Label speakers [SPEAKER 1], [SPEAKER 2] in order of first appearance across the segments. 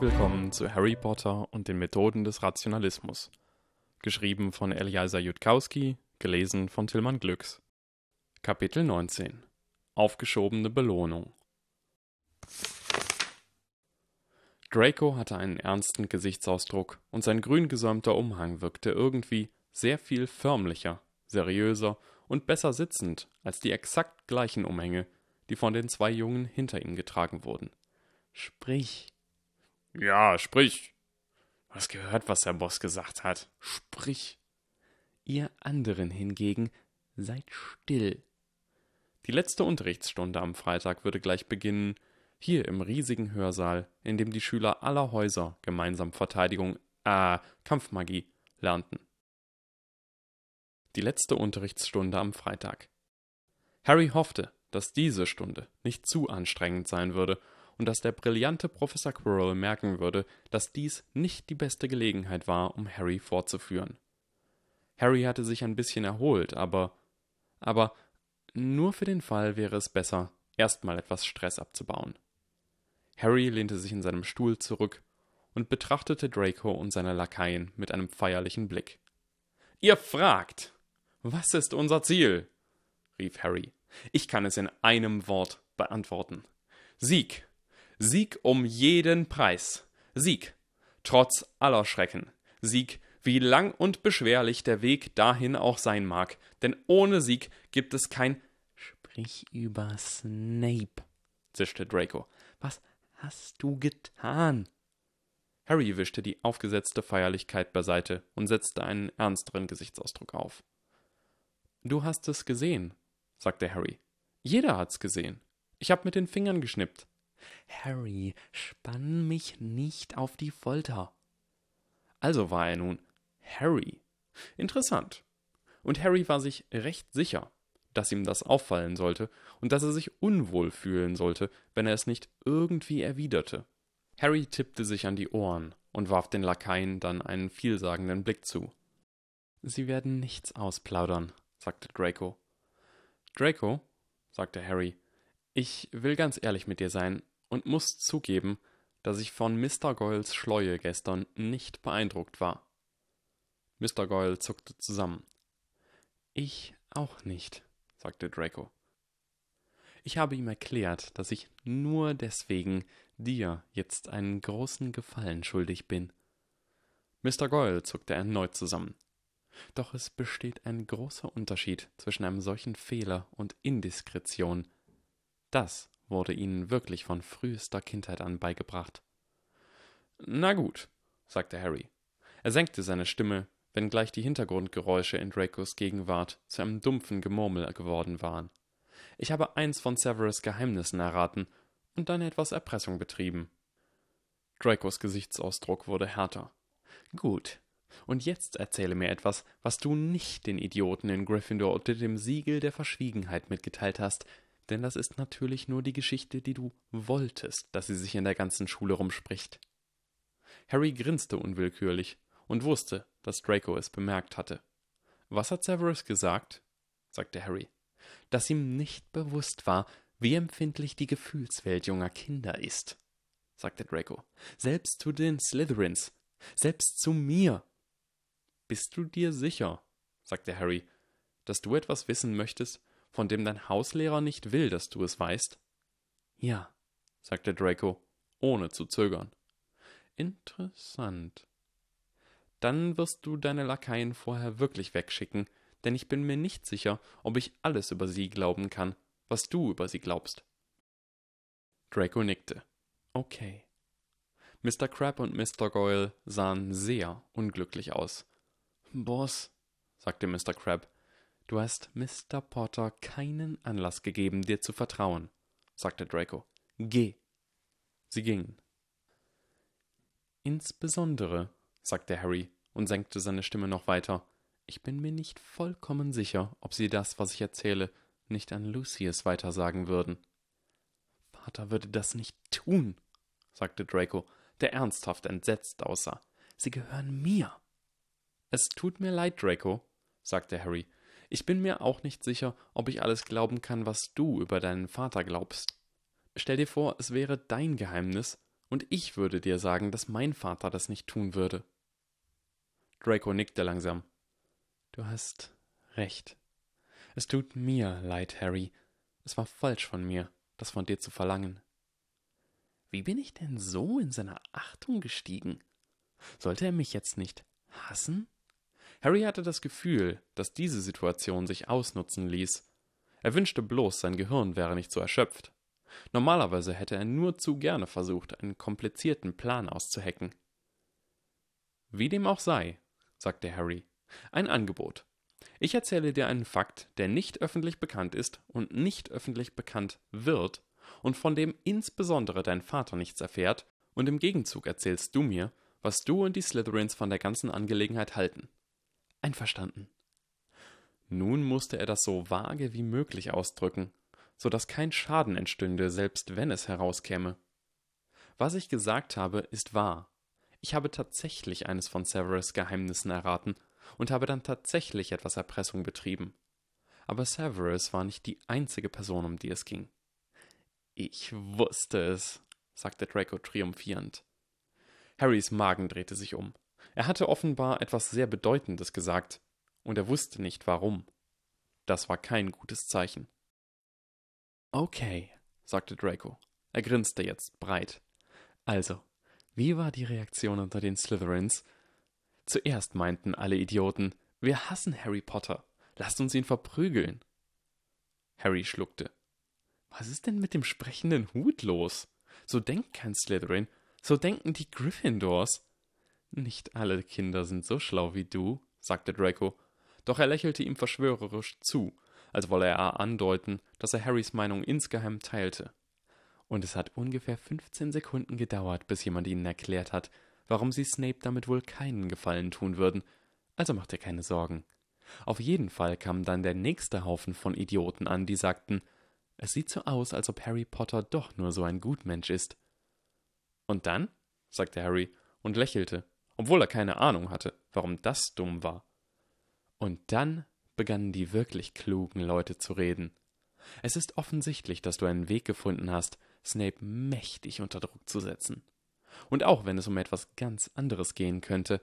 [SPEAKER 1] Willkommen zu Harry Potter und den Methoden des Rationalismus. Geschrieben von Eliasa Jutkowski, gelesen von Tillmann Glücks. Kapitel 19 Aufgeschobene Belohnung Draco hatte einen ernsten Gesichtsausdruck und sein grün gesäumter Umhang wirkte irgendwie sehr viel förmlicher, seriöser und besser sitzend als die exakt gleichen Umhänge, die von den zwei Jungen hinter ihm getragen wurden. Sprich.
[SPEAKER 2] Ja, sprich. Du hast gehört, was der Boss gesagt hat. Sprich.
[SPEAKER 1] Ihr anderen hingegen seid still. Die letzte Unterrichtsstunde am Freitag würde gleich beginnen, hier im riesigen Hörsaal, in dem die Schüler aller Häuser gemeinsam Verteidigung, äh, Kampfmagie lernten. Die letzte Unterrichtsstunde am Freitag. Harry hoffte, dass diese Stunde nicht zu anstrengend sein würde und dass der brillante Professor Quirrell merken würde, dass dies nicht die beste Gelegenheit war, um Harry fortzuführen. Harry hatte sich ein bisschen erholt, aber aber nur für den Fall wäre es besser, erstmal etwas Stress abzubauen. Harry lehnte sich in seinem Stuhl zurück und betrachtete Draco und seine Lakaien mit einem feierlichen Blick. Ihr fragt, was ist unser Ziel? rief Harry. Ich kann es in einem Wort beantworten. Sieg. Sieg um jeden Preis. Sieg. Trotz aller Schrecken. Sieg, wie lang und beschwerlich der Weg dahin auch sein mag, denn ohne Sieg gibt es kein Sprich über Snape, zischte Draco. Was hast du getan? Harry wischte die aufgesetzte Feierlichkeit beiseite und setzte einen ernsteren Gesichtsausdruck auf. Du hast es gesehen, sagte Harry. Jeder hat's gesehen. Ich hab mit den Fingern geschnippt. Harry, spann mich nicht auf die Folter. Also war er nun Harry. Interessant. Und Harry war sich recht sicher, dass ihm das auffallen sollte und dass er sich unwohl fühlen sollte, wenn er es nicht irgendwie erwiderte. Harry tippte sich an die Ohren und warf den Lakaien dann einen vielsagenden Blick zu. Sie werden nichts ausplaudern, sagte Draco. Draco, sagte Harry, ich will ganz ehrlich mit dir sein und muss zugeben, dass ich von Mr. Goyles Schleue gestern nicht beeindruckt war. Mr. Goyle zuckte zusammen. Ich auch nicht, sagte Draco. Ich habe ihm erklärt, dass ich nur deswegen dir jetzt einen großen Gefallen schuldig bin. Mr. Goyle zuckte erneut zusammen. Doch es besteht ein großer Unterschied zwischen einem solchen Fehler und Indiskretion. Das wurde ihnen wirklich von frühester Kindheit an beigebracht. Na gut, sagte Harry. Er senkte seine Stimme, wenngleich die Hintergrundgeräusche in Dracos Gegenwart zu einem dumpfen Gemurmel geworden waren. Ich habe eins von Severus Geheimnissen erraten und dann etwas Erpressung betrieben. Dracos Gesichtsausdruck wurde härter. Gut, und jetzt erzähle mir etwas, was du nicht den Idioten in Gryffindor unter dem Siegel der Verschwiegenheit mitgeteilt hast, denn das ist natürlich nur die Geschichte, die du wolltest, dass sie sich in der ganzen Schule rumspricht. Harry grinste unwillkürlich und wusste, dass Draco es bemerkt hatte. Was hat Severus gesagt? sagte Harry. Dass ihm nicht bewusst war, wie empfindlich die Gefühlswelt junger Kinder ist, sagte Draco. Selbst zu den Slytherins, selbst zu mir. Bist du dir sicher, sagte Harry, dass du etwas wissen möchtest, von dem dein Hauslehrer nicht will, dass du es weißt? Ja, sagte Draco, ohne zu zögern. Interessant. Dann wirst du deine Lakaien vorher wirklich wegschicken, denn ich bin mir nicht sicher, ob ich alles über sie glauben kann, was du über sie glaubst. Draco nickte. Okay. Mr. Crab und Mr. Goyle sahen sehr unglücklich aus. Boss, sagte Mr. Crab, du hast Mr. Potter keinen Anlass gegeben, dir zu vertrauen, sagte Draco. Geh. Sie gingen. Insbesondere, sagte Harry und senkte seine Stimme noch weiter, ich bin mir nicht vollkommen sicher, ob Sie das, was ich erzähle, nicht an Lucius weitersagen würden. Vater würde das nicht tun, sagte Draco, der ernsthaft entsetzt aussah. Sie gehören mir. Es tut mir leid, Draco, sagte Harry. Ich bin mir auch nicht sicher, ob ich alles glauben kann, was du über deinen Vater glaubst. Stell dir vor, es wäre dein Geheimnis, Und ich würde dir sagen, dass mein Vater das nicht tun würde. Draco nickte langsam. Du hast recht. Es tut mir leid, Harry. Es war falsch von mir, das von dir zu verlangen. Wie bin ich denn so in seiner Achtung gestiegen? Sollte er mich jetzt nicht hassen? Harry hatte das Gefühl, dass diese Situation sich ausnutzen ließ. Er wünschte bloß, sein Gehirn wäre nicht so erschöpft. Normalerweise hätte er nur zu gerne versucht, einen komplizierten Plan auszuhecken. Wie dem auch sei, sagte Harry, ein Angebot. Ich erzähle dir einen Fakt, der nicht öffentlich bekannt ist und nicht öffentlich bekannt wird und von dem insbesondere dein Vater nichts erfährt, und im Gegenzug erzählst du mir, was du und die Slytherins von der ganzen Angelegenheit halten. Einverstanden. Nun musste er das so vage wie möglich ausdrücken, so dass kein Schaden entstünde, selbst wenn es herauskäme. Was ich gesagt habe, ist wahr. Ich habe tatsächlich eines von Severus Geheimnissen erraten und habe dann tatsächlich etwas Erpressung betrieben. Aber Severus war nicht die einzige Person, um die es ging. Ich wusste es, sagte Draco triumphierend. Harrys Magen drehte sich um. Er hatte offenbar etwas sehr Bedeutendes gesagt, und er wusste nicht warum. Das war kein gutes Zeichen. Okay, sagte Draco. Er grinste jetzt breit. Also, wie war die Reaktion unter den Slytherins? Zuerst meinten alle Idioten, wir hassen Harry Potter. Lasst uns ihn verprügeln. Harry schluckte. Was ist denn mit dem sprechenden Hut los? So denkt kein Slytherin, so denken die Gryffindors. Nicht alle Kinder sind so schlau wie du, sagte Draco, doch er lächelte ihm verschwörerisch zu, als wolle er andeuten, dass er Harrys Meinung insgeheim teilte. Und es hat ungefähr 15 Sekunden gedauert, bis jemand ihnen erklärt hat, warum sie Snape damit wohl keinen Gefallen tun würden, also macht ihr keine Sorgen. Auf jeden Fall kam dann der nächste Haufen von Idioten an, die sagten, es sieht so aus, als ob Harry Potter doch nur so ein Gutmensch ist. Und dann? sagte Harry und lächelte, obwohl er keine Ahnung hatte, warum das dumm war. Und dann begannen die wirklich klugen Leute zu reden. Es ist offensichtlich, dass du einen Weg gefunden hast, Snape mächtig unter Druck zu setzen. Und auch wenn es um etwas ganz anderes gehen könnte,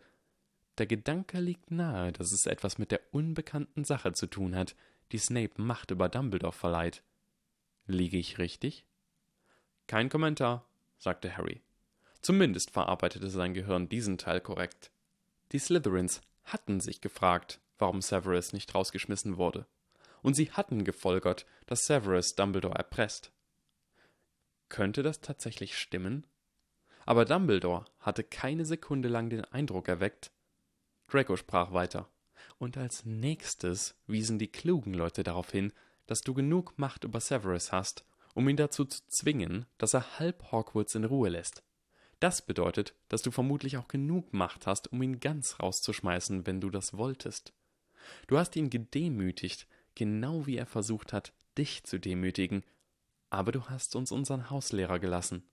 [SPEAKER 1] der Gedanke liegt nahe, dass es etwas mit der unbekannten Sache zu tun hat, die Snape Macht über Dumbledore verleiht. Liege ich richtig? Kein Kommentar, sagte Harry. Zumindest verarbeitete sein Gehirn diesen Teil korrekt. Die Slytherins hatten sich gefragt, warum Severus nicht rausgeschmissen wurde. Und sie hatten gefolgert, dass Severus Dumbledore erpresst. Könnte das tatsächlich stimmen? Aber Dumbledore hatte keine Sekunde lang den Eindruck erweckt. Draco sprach weiter. Und als nächstes wiesen die klugen Leute darauf hin, dass du genug Macht über Severus hast, um ihn dazu zu zwingen, dass er halb Hogwarts in Ruhe lässt. Das bedeutet, dass du vermutlich auch genug Macht hast, um ihn ganz rauszuschmeißen, wenn du das wolltest. Du hast ihn gedemütigt, genau wie er versucht hat, dich zu demütigen, aber du hast uns unseren Hauslehrer gelassen.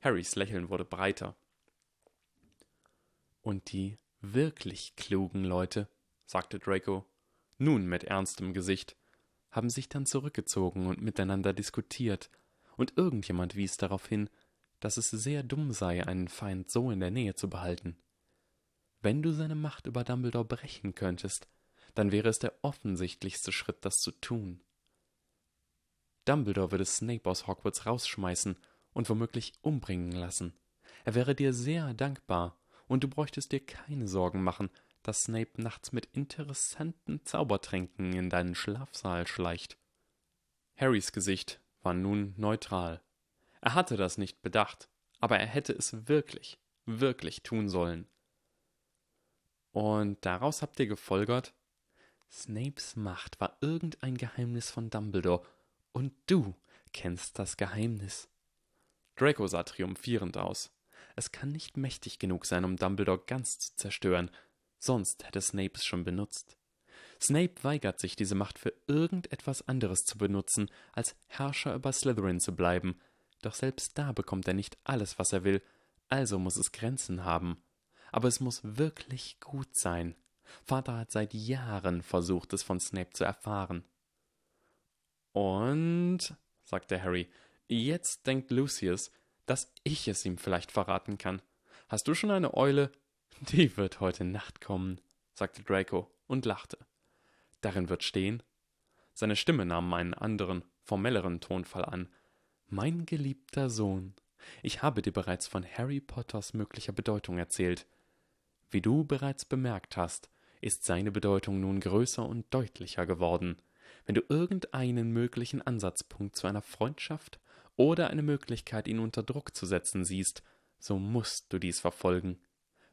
[SPEAKER 1] Harrys Lächeln wurde breiter. Und die wirklich klugen Leute, sagte Draco, nun mit ernstem Gesicht, haben sich dann zurückgezogen und miteinander diskutiert, und irgendjemand wies darauf hin, dass es sehr dumm sei, einen Feind so in der Nähe zu behalten. Wenn du seine Macht über Dumbledore brechen könntest, dann wäre es der offensichtlichste Schritt, das zu tun. Dumbledore würde Snape aus Hogwarts rausschmeißen und womöglich umbringen lassen. Er wäre dir sehr dankbar, und du bräuchtest dir keine Sorgen machen, dass Snape nachts mit interessanten Zaubertränken in deinen Schlafsaal schleicht. Harrys Gesicht war nun neutral. Er hatte das nicht bedacht, aber er hätte es wirklich, wirklich tun sollen. Und daraus habt ihr gefolgert? Snapes Macht war irgendein Geheimnis von Dumbledore, und du kennst das Geheimnis. Draco sah triumphierend aus. Es kann nicht mächtig genug sein, um Dumbledore ganz zu zerstören, sonst hätte Snape es schon benutzt. Snape weigert sich, diese Macht für irgendetwas anderes zu benutzen, als Herrscher über Slytherin zu bleiben, doch selbst da bekommt er nicht alles, was er will, also muss es Grenzen haben aber es muss wirklich gut sein. Vater hat seit Jahren versucht, es von Snape zu erfahren. Und, sagte Harry, jetzt denkt Lucius, dass ich es ihm vielleicht verraten kann. Hast du schon eine Eule? Die wird heute Nacht kommen, sagte Draco und lachte. Darin wird stehen. Seine Stimme nahm einen anderen, formelleren Tonfall an. Mein geliebter Sohn, ich habe dir bereits von Harry Potters möglicher Bedeutung erzählt. Wie du bereits bemerkt hast, ist seine Bedeutung nun größer und deutlicher geworden. Wenn du irgendeinen möglichen Ansatzpunkt zu einer Freundschaft oder eine Möglichkeit, ihn unter Druck zu setzen siehst, so musst du dies verfolgen.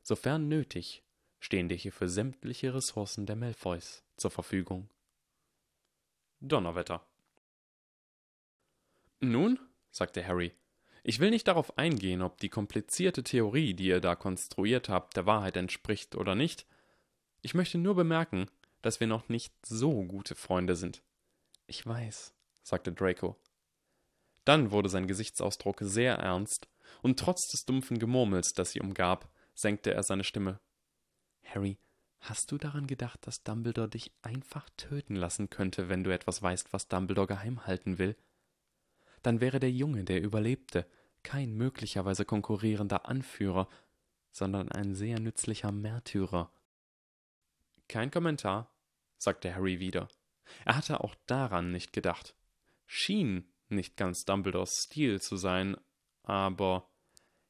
[SPEAKER 1] Sofern nötig, stehen dir hierfür sämtliche Ressourcen der Malfoys zur Verfügung. Donnerwetter. Nun, sagte Harry, ich will nicht darauf eingehen, ob die komplizierte Theorie, die ihr da konstruiert habt, der Wahrheit entspricht oder nicht. Ich möchte nur bemerken, dass wir noch nicht so gute Freunde sind. Ich weiß, sagte Draco. Dann wurde sein Gesichtsausdruck sehr ernst, und trotz des dumpfen Gemurmels, das sie umgab, senkte er seine Stimme. Harry, hast du daran gedacht, dass Dumbledore dich einfach töten lassen könnte, wenn du etwas weißt, was Dumbledore geheim halten will? Dann wäre der Junge, der überlebte, kein möglicherweise konkurrierender Anführer, sondern ein sehr nützlicher Märtyrer. Kein Kommentar, sagte Harry wieder. Er hatte auch daran nicht gedacht. Schien nicht ganz Dumbledores Stil zu sein, aber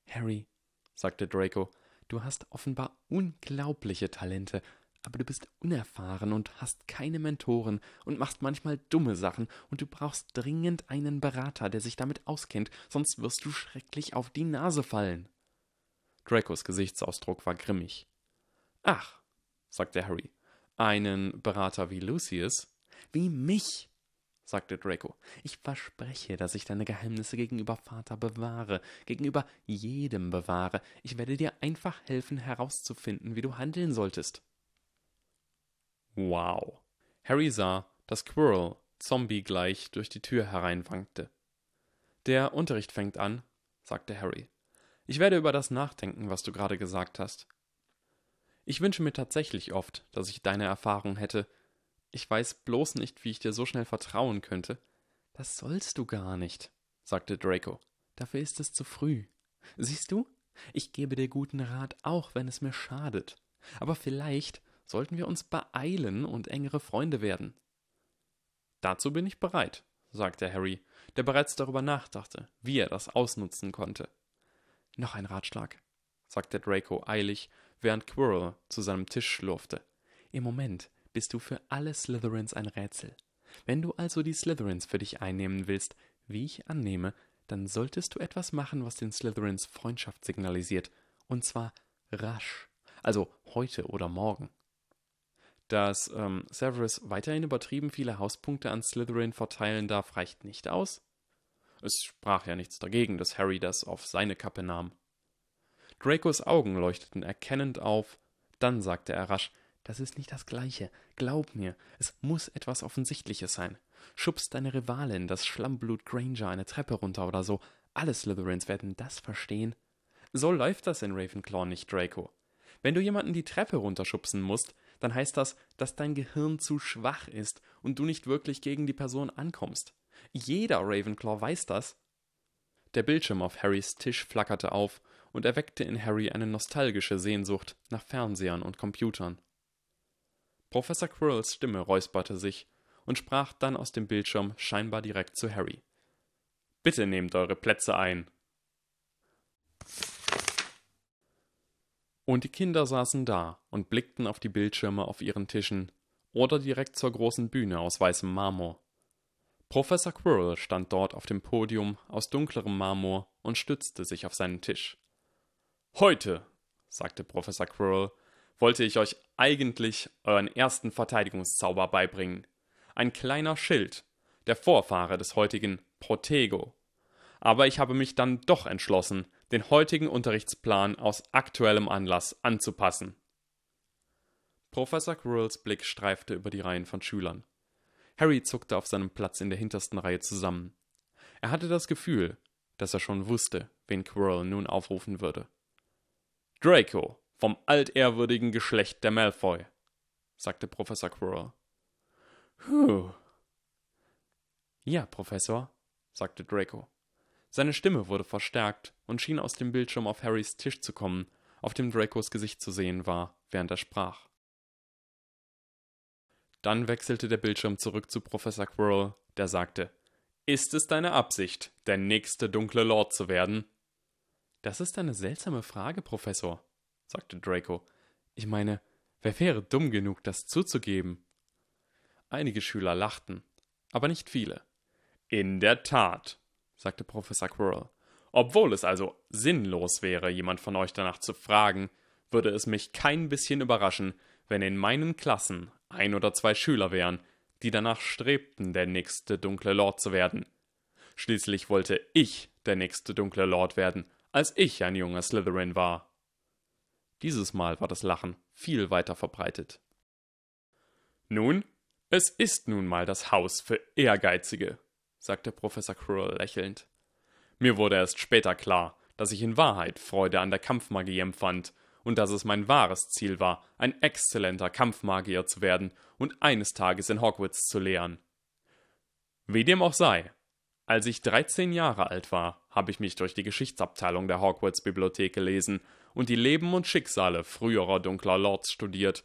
[SPEAKER 1] Harry, sagte Draco, du hast offenbar unglaubliche Talente, aber du bist unerfahren und hast keine Mentoren und machst manchmal dumme Sachen, und du brauchst dringend einen Berater, der sich damit auskennt, sonst wirst du schrecklich auf die Nase fallen. Dracos Gesichtsausdruck war grimmig. Ach, sagte Harry, einen Berater wie Lucius? Wie mich, sagte Draco. Ich verspreche, dass ich deine Geheimnisse gegenüber Vater bewahre, gegenüber jedem bewahre. Ich werde dir einfach helfen, herauszufinden, wie du handeln solltest. Wow. Harry sah, dass Quirrell zombiegleich durch die Tür hereinwankte. Der Unterricht fängt an, sagte Harry. Ich werde über das nachdenken, was du gerade gesagt hast. Ich wünsche mir tatsächlich oft, dass ich deine Erfahrung hätte, ich weiß bloß nicht, wie ich dir so schnell vertrauen könnte. Das sollst du gar nicht, sagte Draco. Dafür ist es zu früh. Siehst du? Ich gebe dir guten Rat, auch wenn es mir schadet. Aber vielleicht sollten wir uns beeilen und engere Freunde werden. Dazu bin ich bereit, sagte Harry, der bereits darüber nachdachte, wie er das ausnutzen konnte. Noch ein Ratschlag, sagte Draco eilig, während Quirrell zu seinem Tisch schlurfte. Im Moment bist du für alle Slytherins ein Rätsel. Wenn du also die Slytherins für dich einnehmen willst, wie ich annehme, dann solltest du etwas machen, was den Slytherins Freundschaft signalisiert, und zwar rasch, also heute oder morgen. Dass ähm, Severus weiterhin übertrieben viele Hauspunkte an Slytherin verteilen darf, reicht nicht aus. Es sprach ja nichts dagegen, dass Harry das auf seine Kappe nahm. Dracos Augen leuchteten erkennend auf, dann sagte er rasch, das ist nicht das Gleiche. Glaub mir, es muss etwas Offensichtliches sein. Schubst deine Rivalin, das Schlammblut Granger, eine Treppe runter oder so. Alle Slytherins werden das verstehen. So läuft das in Ravenclaw nicht, Draco. Wenn du jemanden die Treppe runterschubsen musst, dann heißt das, dass dein Gehirn zu schwach ist und du nicht wirklich gegen die Person ankommst. Jeder Ravenclaw weiß das. Der Bildschirm auf Harrys Tisch flackerte auf und erweckte in Harry eine nostalgische Sehnsucht nach Fernsehern und Computern. Professor Quirrells Stimme räusperte sich und sprach dann aus dem Bildschirm scheinbar direkt zu Harry. Bitte nehmt eure Plätze ein. Und die Kinder saßen da und blickten auf die Bildschirme auf ihren Tischen oder direkt zur großen Bühne aus weißem Marmor. Professor Quirrell stand dort auf dem Podium aus dunklerem Marmor und stützte sich auf seinen Tisch. Heute, sagte Professor Quirrell wollte ich euch eigentlich euren ersten Verteidigungszauber beibringen. Ein kleiner Schild, der Vorfahre des heutigen Protego. Aber ich habe mich dann doch entschlossen, den heutigen Unterrichtsplan aus aktuellem Anlass anzupassen. Professor Quirrells Blick streifte über die Reihen von Schülern. Harry zuckte auf seinem Platz in der hintersten Reihe zusammen. Er hatte das Gefühl, dass er schon wusste, wen Quirrell nun aufrufen würde. Draco, vom altehrwürdigen Geschlecht der Malfoy, sagte Professor Quirrell. Puh. Ja, Professor, sagte Draco. Seine Stimme wurde verstärkt und schien aus dem Bildschirm auf Harrys Tisch zu kommen, auf dem Dracos Gesicht zu sehen war, während er sprach. Dann wechselte der Bildschirm zurück zu Professor Quirrell, der sagte: Ist es deine Absicht, der nächste dunkle Lord zu werden? Das ist eine seltsame Frage, Professor, sagte Draco. Ich meine, wer wäre dumm genug, das zuzugeben? Einige Schüler lachten, aber nicht viele.
[SPEAKER 2] In der Tat, sagte Professor Quirrell. Obwohl es also sinnlos wäre, jemand von euch danach zu fragen, würde es mich kein bisschen überraschen, wenn in meinen Klassen ein oder zwei Schüler wären, die danach strebten, der nächste dunkle Lord zu werden. Schließlich wollte ich der nächste dunkle Lord werden, als ich ein junger Slytherin war.
[SPEAKER 1] Dieses Mal war das Lachen viel weiter verbreitet.
[SPEAKER 2] Nun, es ist nun mal das Haus für Ehrgeizige, sagte Professor Quirrell lächelnd. Mir wurde erst später klar, dass ich in Wahrheit Freude an der Kampfmagie empfand und dass es mein wahres Ziel war, ein exzellenter Kampfmagier zu werden und eines Tages in Hogwarts zu lehren. Wie dem auch sei, als ich 13 Jahre alt war, habe ich mich durch die Geschichtsabteilung der Hogwarts Bibliothek gelesen und die Leben und Schicksale früherer dunkler Lords studiert,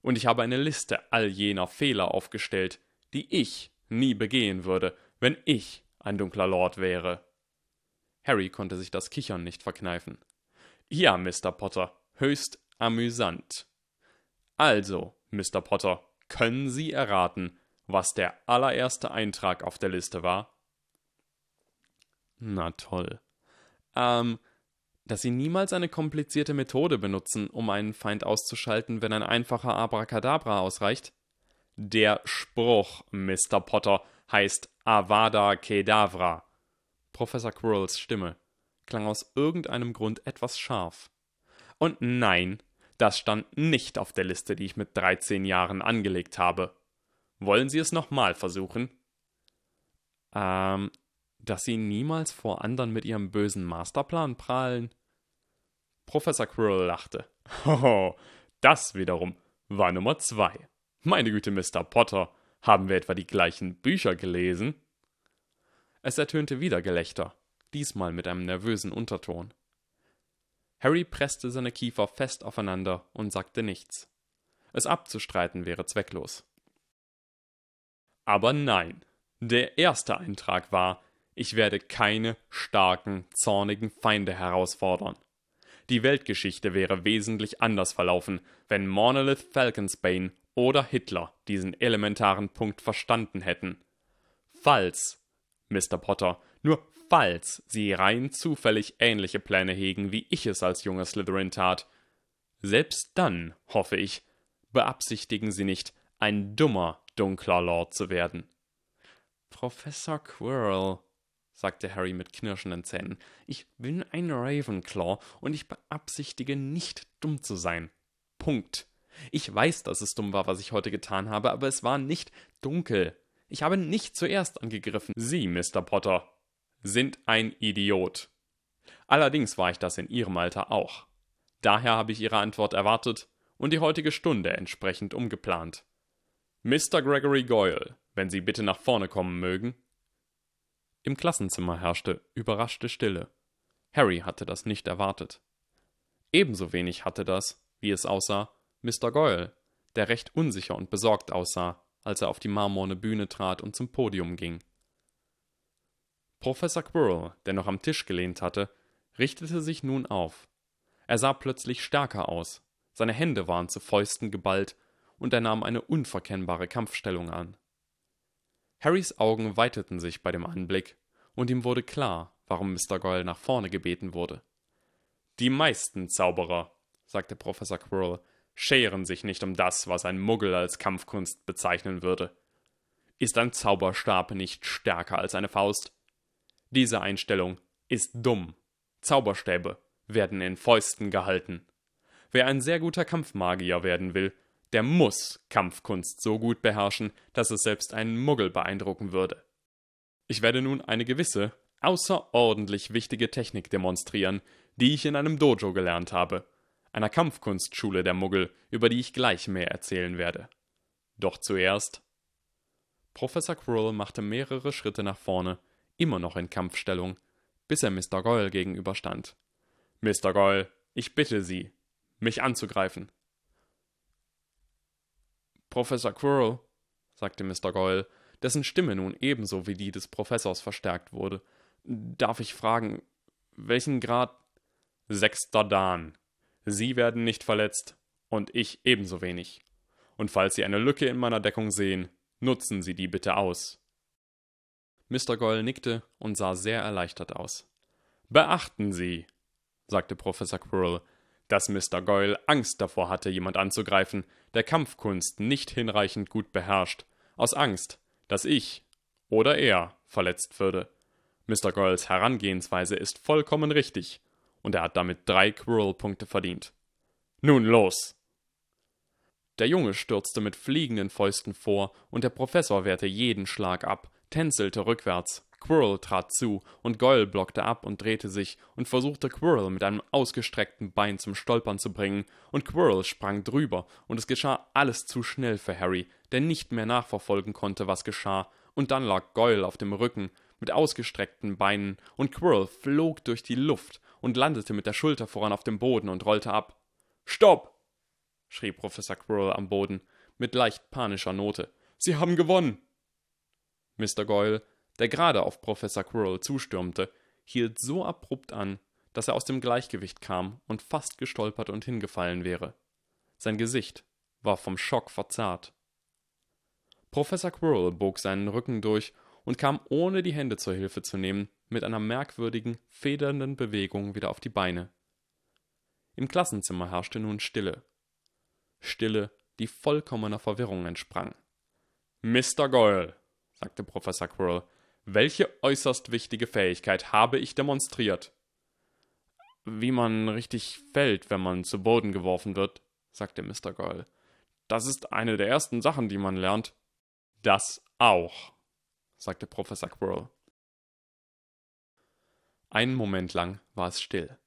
[SPEAKER 2] und ich habe eine Liste all jener Fehler aufgestellt, die ich nie begehen würde, wenn ich ein dunkler Lord wäre.
[SPEAKER 1] Harry konnte sich das Kichern nicht verkneifen.
[SPEAKER 2] Ja, Mr. Potter, höchst amüsant. Also, Mr. Potter, können Sie erraten, was der allererste Eintrag auf der Liste war?
[SPEAKER 1] Na toll. Ähm, dass Sie niemals eine komplizierte Methode benutzen, um einen Feind auszuschalten, wenn ein einfacher Abracadabra ausreicht?
[SPEAKER 2] Der Spruch, Mr. Potter, heißt Avada Kedavra.
[SPEAKER 1] Professor Quirrells Stimme klang aus irgendeinem Grund etwas scharf.
[SPEAKER 2] Und nein, das stand nicht auf der Liste, die ich mit 13 Jahren angelegt habe. Wollen Sie es nochmal versuchen?
[SPEAKER 1] Ähm, dass Sie niemals vor anderen mit Ihrem bösen Masterplan prahlen?
[SPEAKER 2] Professor Quirrell lachte. Hoho, das wiederum war Nummer zwei. Meine Güte, Mr. Potter, haben wir etwa die gleichen Bücher gelesen?
[SPEAKER 1] Es ertönte wieder Gelächter, diesmal mit einem nervösen Unterton. Harry presste seine Kiefer fest aufeinander und sagte nichts. Es abzustreiten wäre zwecklos.
[SPEAKER 2] Aber nein, der erste Eintrag war, ich werde keine starken, zornigen Feinde herausfordern. Die Weltgeschichte wäre wesentlich anders verlaufen, wenn Monolith Falconsbane oder Hitler diesen elementaren Punkt verstanden hätten. Falls, Mr. Potter, nur falls sie rein zufällig ähnliche Pläne hegen, wie ich es als junger Slytherin tat. Selbst dann, hoffe ich, beabsichtigen sie nicht, ein dummer, dunkler Lord zu werden.
[SPEAKER 1] Professor Quirrell, sagte Harry mit knirschenden Zähnen, ich bin ein Ravenclaw und ich beabsichtige nicht dumm zu sein. Punkt. Ich weiß, dass es dumm war, was ich heute getan habe, aber es war nicht dunkel. Ich habe nicht zuerst angegriffen.
[SPEAKER 2] Sie, Mr. Potter, sind ein Idiot. Allerdings war ich das in Ihrem Alter auch. Daher habe ich Ihre Antwort erwartet und die heutige Stunde entsprechend umgeplant. Mr. Gregory Goyle, wenn Sie bitte nach vorne kommen mögen.
[SPEAKER 1] Im Klassenzimmer herrschte überraschte Stille. Harry hatte das nicht erwartet. Ebenso wenig hatte das, wie es aussah, Mr. Goyle, der recht unsicher und besorgt aussah, als er auf die marmorne Bühne trat und zum Podium ging. Professor Quirrell, der noch am Tisch gelehnt hatte, richtete sich nun auf. Er sah plötzlich stärker aus, seine Hände waren zu Fäusten geballt, und er nahm eine unverkennbare Kampfstellung an. Harrys Augen weiteten sich bei dem Anblick, und ihm wurde klar, warum Mr. Goyle nach vorne gebeten wurde.
[SPEAKER 2] Die meisten Zauberer, sagte Professor Quirrell, scheren sich nicht um das, was ein Muggel als Kampfkunst bezeichnen würde. Ist ein Zauberstab nicht stärker als eine Faust? Diese Einstellung ist dumm. Zauberstäbe werden in Fäusten gehalten. Wer ein sehr guter Kampfmagier werden will, der muss Kampfkunst so gut beherrschen, dass es selbst einen Muggel beeindrucken würde. Ich werde nun eine gewisse, außerordentlich wichtige Technik demonstrieren, die ich in einem Dojo gelernt habe, einer Kampfkunstschule der Muggel, über die ich gleich mehr erzählen werde. Doch zuerst.
[SPEAKER 1] Professor Quirrell machte mehrere Schritte nach vorne, immer noch in Kampfstellung, bis er Mr. Goyle gegenüberstand.
[SPEAKER 2] Mr. Goyle, ich bitte Sie, mich anzugreifen.
[SPEAKER 1] Professor Quirrell, sagte Mr. Goyle, dessen Stimme nun ebenso wie die des Professors verstärkt wurde, darf ich fragen, welchen Grad.
[SPEAKER 2] Sechster Dan. Sie werden nicht verletzt und ich ebenso wenig. Und falls Sie eine Lücke in meiner Deckung sehen, nutzen Sie die bitte aus.
[SPEAKER 1] Mr. Goyle nickte und sah sehr erleichtert aus.
[SPEAKER 2] Beachten Sie, sagte Professor Quirrell, dass Mr. Goyle Angst davor hatte, jemand anzugreifen, der Kampfkunst nicht hinreichend gut beherrscht, aus Angst, dass ich oder er verletzt würde. Mr. Goyles Herangehensweise ist vollkommen richtig, und er hat damit drei Quirrell-Punkte verdient. Nun los!
[SPEAKER 1] Der Junge stürzte mit fliegenden Fäusten vor, und der Professor wehrte jeden Schlag ab, tänzelte rückwärts. Quirrell trat zu, und Goyle blockte ab und drehte sich und versuchte Quirrell mit einem ausgestreckten Bein zum Stolpern zu bringen, und Quirrell sprang drüber, und es geschah alles zu schnell für Harry, der nicht mehr nachverfolgen konnte, was geschah, und dann lag Goyle auf dem Rücken, mit ausgestreckten Beinen, und Quirrell flog durch die Luft und landete mit der Schulter voran auf dem Boden und rollte ab.
[SPEAKER 2] Stopp! schrie Professor Quirrell am Boden, mit leicht panischer Note. Sie haben gewonnen!
[SPEAKER 1] Mr. Goyle, der gerade auf Professor Quirrell zustürmte, hielt so abrupt an, dass er aus dem Gleichgewicht kam und fast gestolpert und hingefallen wäre. Sein Gesicht war vom Schock verzerrt. Professor Quirrell bog seinen Rücken durch und kam ohne die Hände zur Hilfe zu nehmen, mit einer merkwürdigen, federnden Bewegung wieder auf die Beine. Im Klassenzimmer herrschte nun Stille. Stille, die vollkommener Verwirrung entsprang.
[SPEAKER 2] Mr. Goyle, sagte Professor Quirrell, welche äußerst wichtige Fähigkeit habe ich demonstriert?
[SPEAKER 1] Wie man richtig fällt, wenn man zu Boden geworfen wird, sagte Mr. Goyle. Das ist eine der ersten Sachen, die man lernt.
[SPEAKER 2] Das auch, sagte Professor Quirrell.
[SPEAKER 1] Einen Moment lang war es still.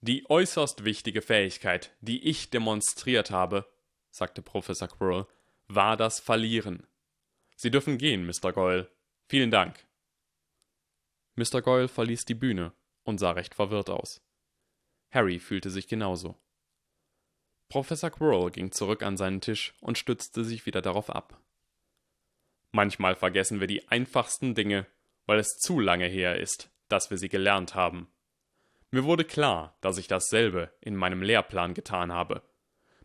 [SPEAKER 2] Die äußerst wichtige Fähigkeit, die ich demonstriert habe, sagte Professor Quirrell, war das Verlieren. Sie dürfen gehen, Mr. Goyle. Vielen Dank.
[SPEAKER 1] Mr. Goyle verließ die Bühne und sah recht verwirrt aus. Harry fühlte sich genauso. Professor Quirrell ging zurück an seinen Tisch und stützte sich wieder darauf ab.
[SPEAKER 2] Manchmal vergessen wir die einfachsten Dinge, weil es zu lange her ist, dass wir sie gelernt haben. Mir wurde klar, dass ich dasselbe in meinem Lehrplan getan habe.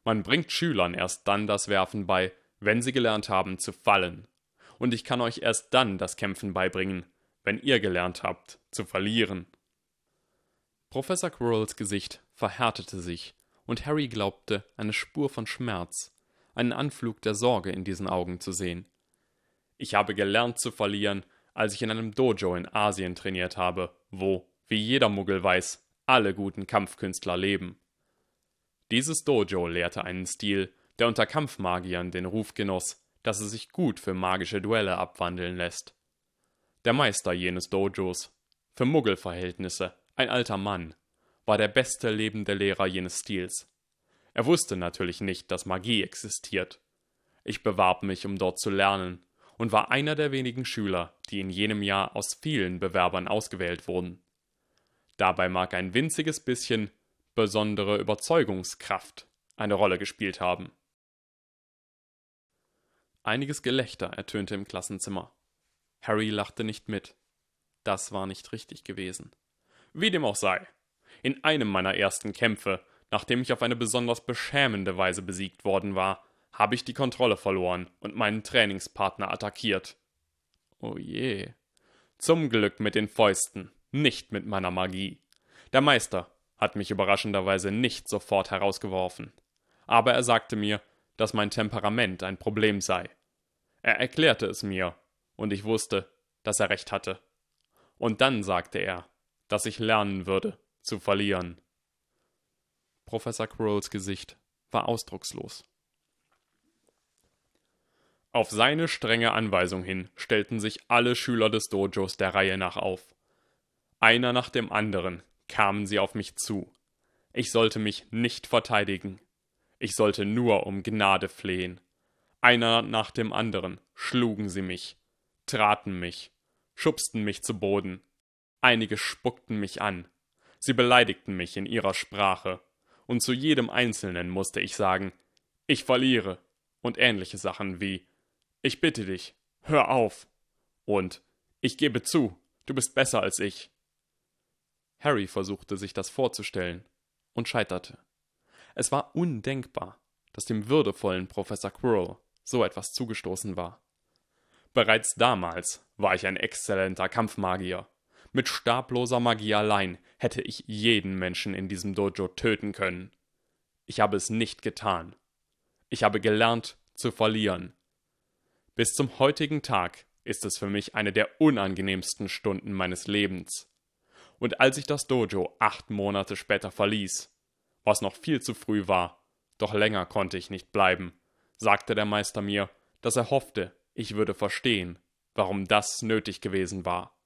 [SPEAKER 2] Man bringt Schülern erst dann das Werfen bei, wenn sie gelernt haben zu fallen. Und ich kann euch erst dann das Kämpfen beibringen, wenn ihr gelernt habt zu verlieren.
[SPEAKER 1] Professor Quirrells Gesicht verhärtete sich, und Harry glaubte, eine Spur von Schmerz, einen Anflug der Sorge in diesen Augen zu sehen.
[SPEAKER 2] Ich habe gelernt zu verlieren, als ich in einem Dojo in Asien trainiert habe, wo, wie jeder Muggel weiß, alle guten Kampfkünstler leben. Dieses Dojo lehrte einen Stil, der unter Kampfmagiern den Ruf genoss, dass es sich gut für magische Duelle abwandeln lässt. Der Meister jenes Dojos, für Muggelverhältnisse ein alter Mann, war der beste lebende Lehrer jenes Stils. Er wusste natürlich nicht, dass Magie existiert. Ich bewarb mich, um dort zu lernen, und war einer der wenigen Schüler, die in jenem Jahr aus vielen Bewerbern ausgewählt wurden. Dabei mag ein winziges bisschen besondere Überzeugungskraft eine Rolle gespielt haben.
[SPEAKER 1] Einiges Gelächter ertönte im Klassenzimmer. Harry lachte nicht mit. Das war nicht richtig gewesen.
[SPEAKER 2] Wie dem auch sei. In einem meiner ersten Kämpfe, nachdem ich auf eine besonders beschämende Weise besiegt worden war, habe ich die Kontrolle verloren und meinen Trainingspartner attackiert.
[SPEAKER 1] Oh je.
[SPEAKER 2] Zum Glück mit den Fäusten, nicht mit meiner Magie. Der Meister hat mich überraschenderweise nicht sofort herausgeworfen. Aber er sagte mir, dass mein Temperament ein Problem sei. Er erklärte es mir, und ich wusste, dass er recht hatte. Und dann sagte er, dass ich lernen würde, zu verlieren.
[SPEAKER 1] Professor Quirrells Gesicht war ausdruckslos.
[SPEAKER 2] Auf seine strenge Anweisung hin stellten sich alle Schüler des Dojos der Reihe nach auf. Einer nach dem anderen kamen sie auf mich zu. Ich sollte mich nicht verteidigen. Ich sollte nur um Gnade flehen. Einer nach dem anderen schlugen sie mich, traten mich, schubsten mich zu Boden, Einige spuckten mich an. Sie beleidigten mich in ihrer Sprache. Und zu jedem Einzelnen musste ich sagen, ich verliere. Und ähnliche Sachen wie, ich bitte dich, hör auf. Und ich gebe zu, du bist besser als ich. Harry versuchte sich das vorzustellen und scheiterte. Es war undenkbar, dass dem würdevollen Professor Quirrell so etwas zugestoßen war. Bereits damals war ich ein exzellenter Kampfmagier. Mit stabloser Magie allein hätte ich jeden Menschen in diesem Dojo töten können. Ich habe es nicht getan. Ich habe gelernt zu verlieren. Bis zum heutigen Tag ist es für mich eine der unangenehmsten Stunden meines Lebens. Und als ich das Dojo acht Monate später verließ, was noch viel zu früh war, doch länger konnte ich nicht bleiben, sagte der Meister mir, dass er hoffte, ich würde verstehen, warum das nötig gewesen war.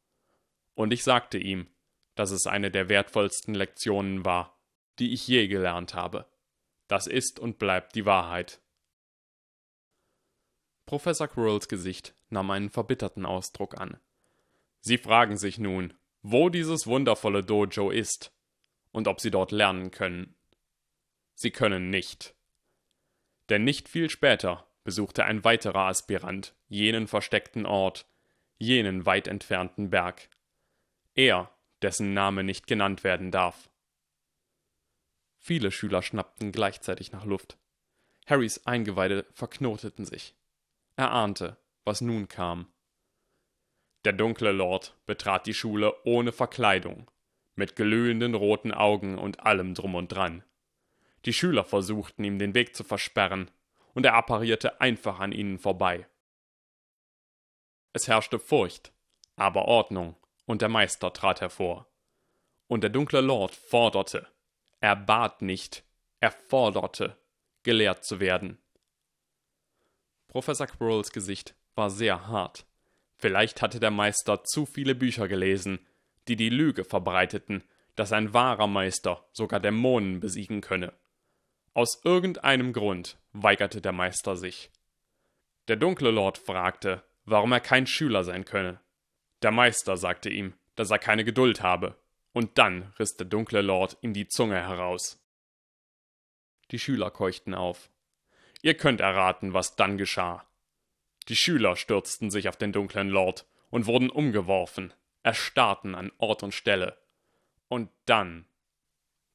[SPEAKER 2] Und ich sagte ihm, dass es eine der wertvollsten Lektionen war, die ich je gelernt habe. Das ist und bleibt die Wahrheit. Professor Quirrells Gesicht nahm einen verbitterten Ausdruck an. Sie fragen sich nun, wo dieses wundervolle Dojo ist und ob Sie dort lernen können. Sie können nicht. Denn nicht viel später besuchte ein weiterer Aspirant jenen versteckten Ort, jenen weit entfernten Berg. Er, dessen Name nicht genannt werden darf. Viele Schüler schnappten gleichzeitig nach Luft. Harrys Eingeweide verknoteten sich. Er ahnte, was nun kam. Der dunkle Lord betrat die Schule ohne Verkleidung, mit glühenden roten Augen und allem drum und dran. Die Schüler versuchten ihm den Weg zu versperren, und er apparierte einfach an ihnen vorbei. Es herrschte Furcht, aber Ordnung, und der Meister trat hervor. Und der dunkle Lord forderte, er bat nicht, er forderte, gelehrt zu werden. Professor Quirrells Gesicht war sehr hart. Vielleicht hatte der Meister zu viele Bücher gelesen, die die Lüge verbreiteten, dass ein wahrer Meister sogar Dämonen besiegen könne. Aus irgendeinem Grund weigerte der Meister sich. Der dunkle Lord fragte, warum er kein Schüler sein könne. Der Meister sagte ihm, dass er keine Geduld habe, und dann riss der dunkle Lord ihm die Zunge heraus. Die Schüler keuchten auf. Ihr könnt erraten, was dann geschah. Die Schüler stürzten sich auf den dunklen Lord und wurden umgeworfen, erstarrten an Ort und Stelle. Und dann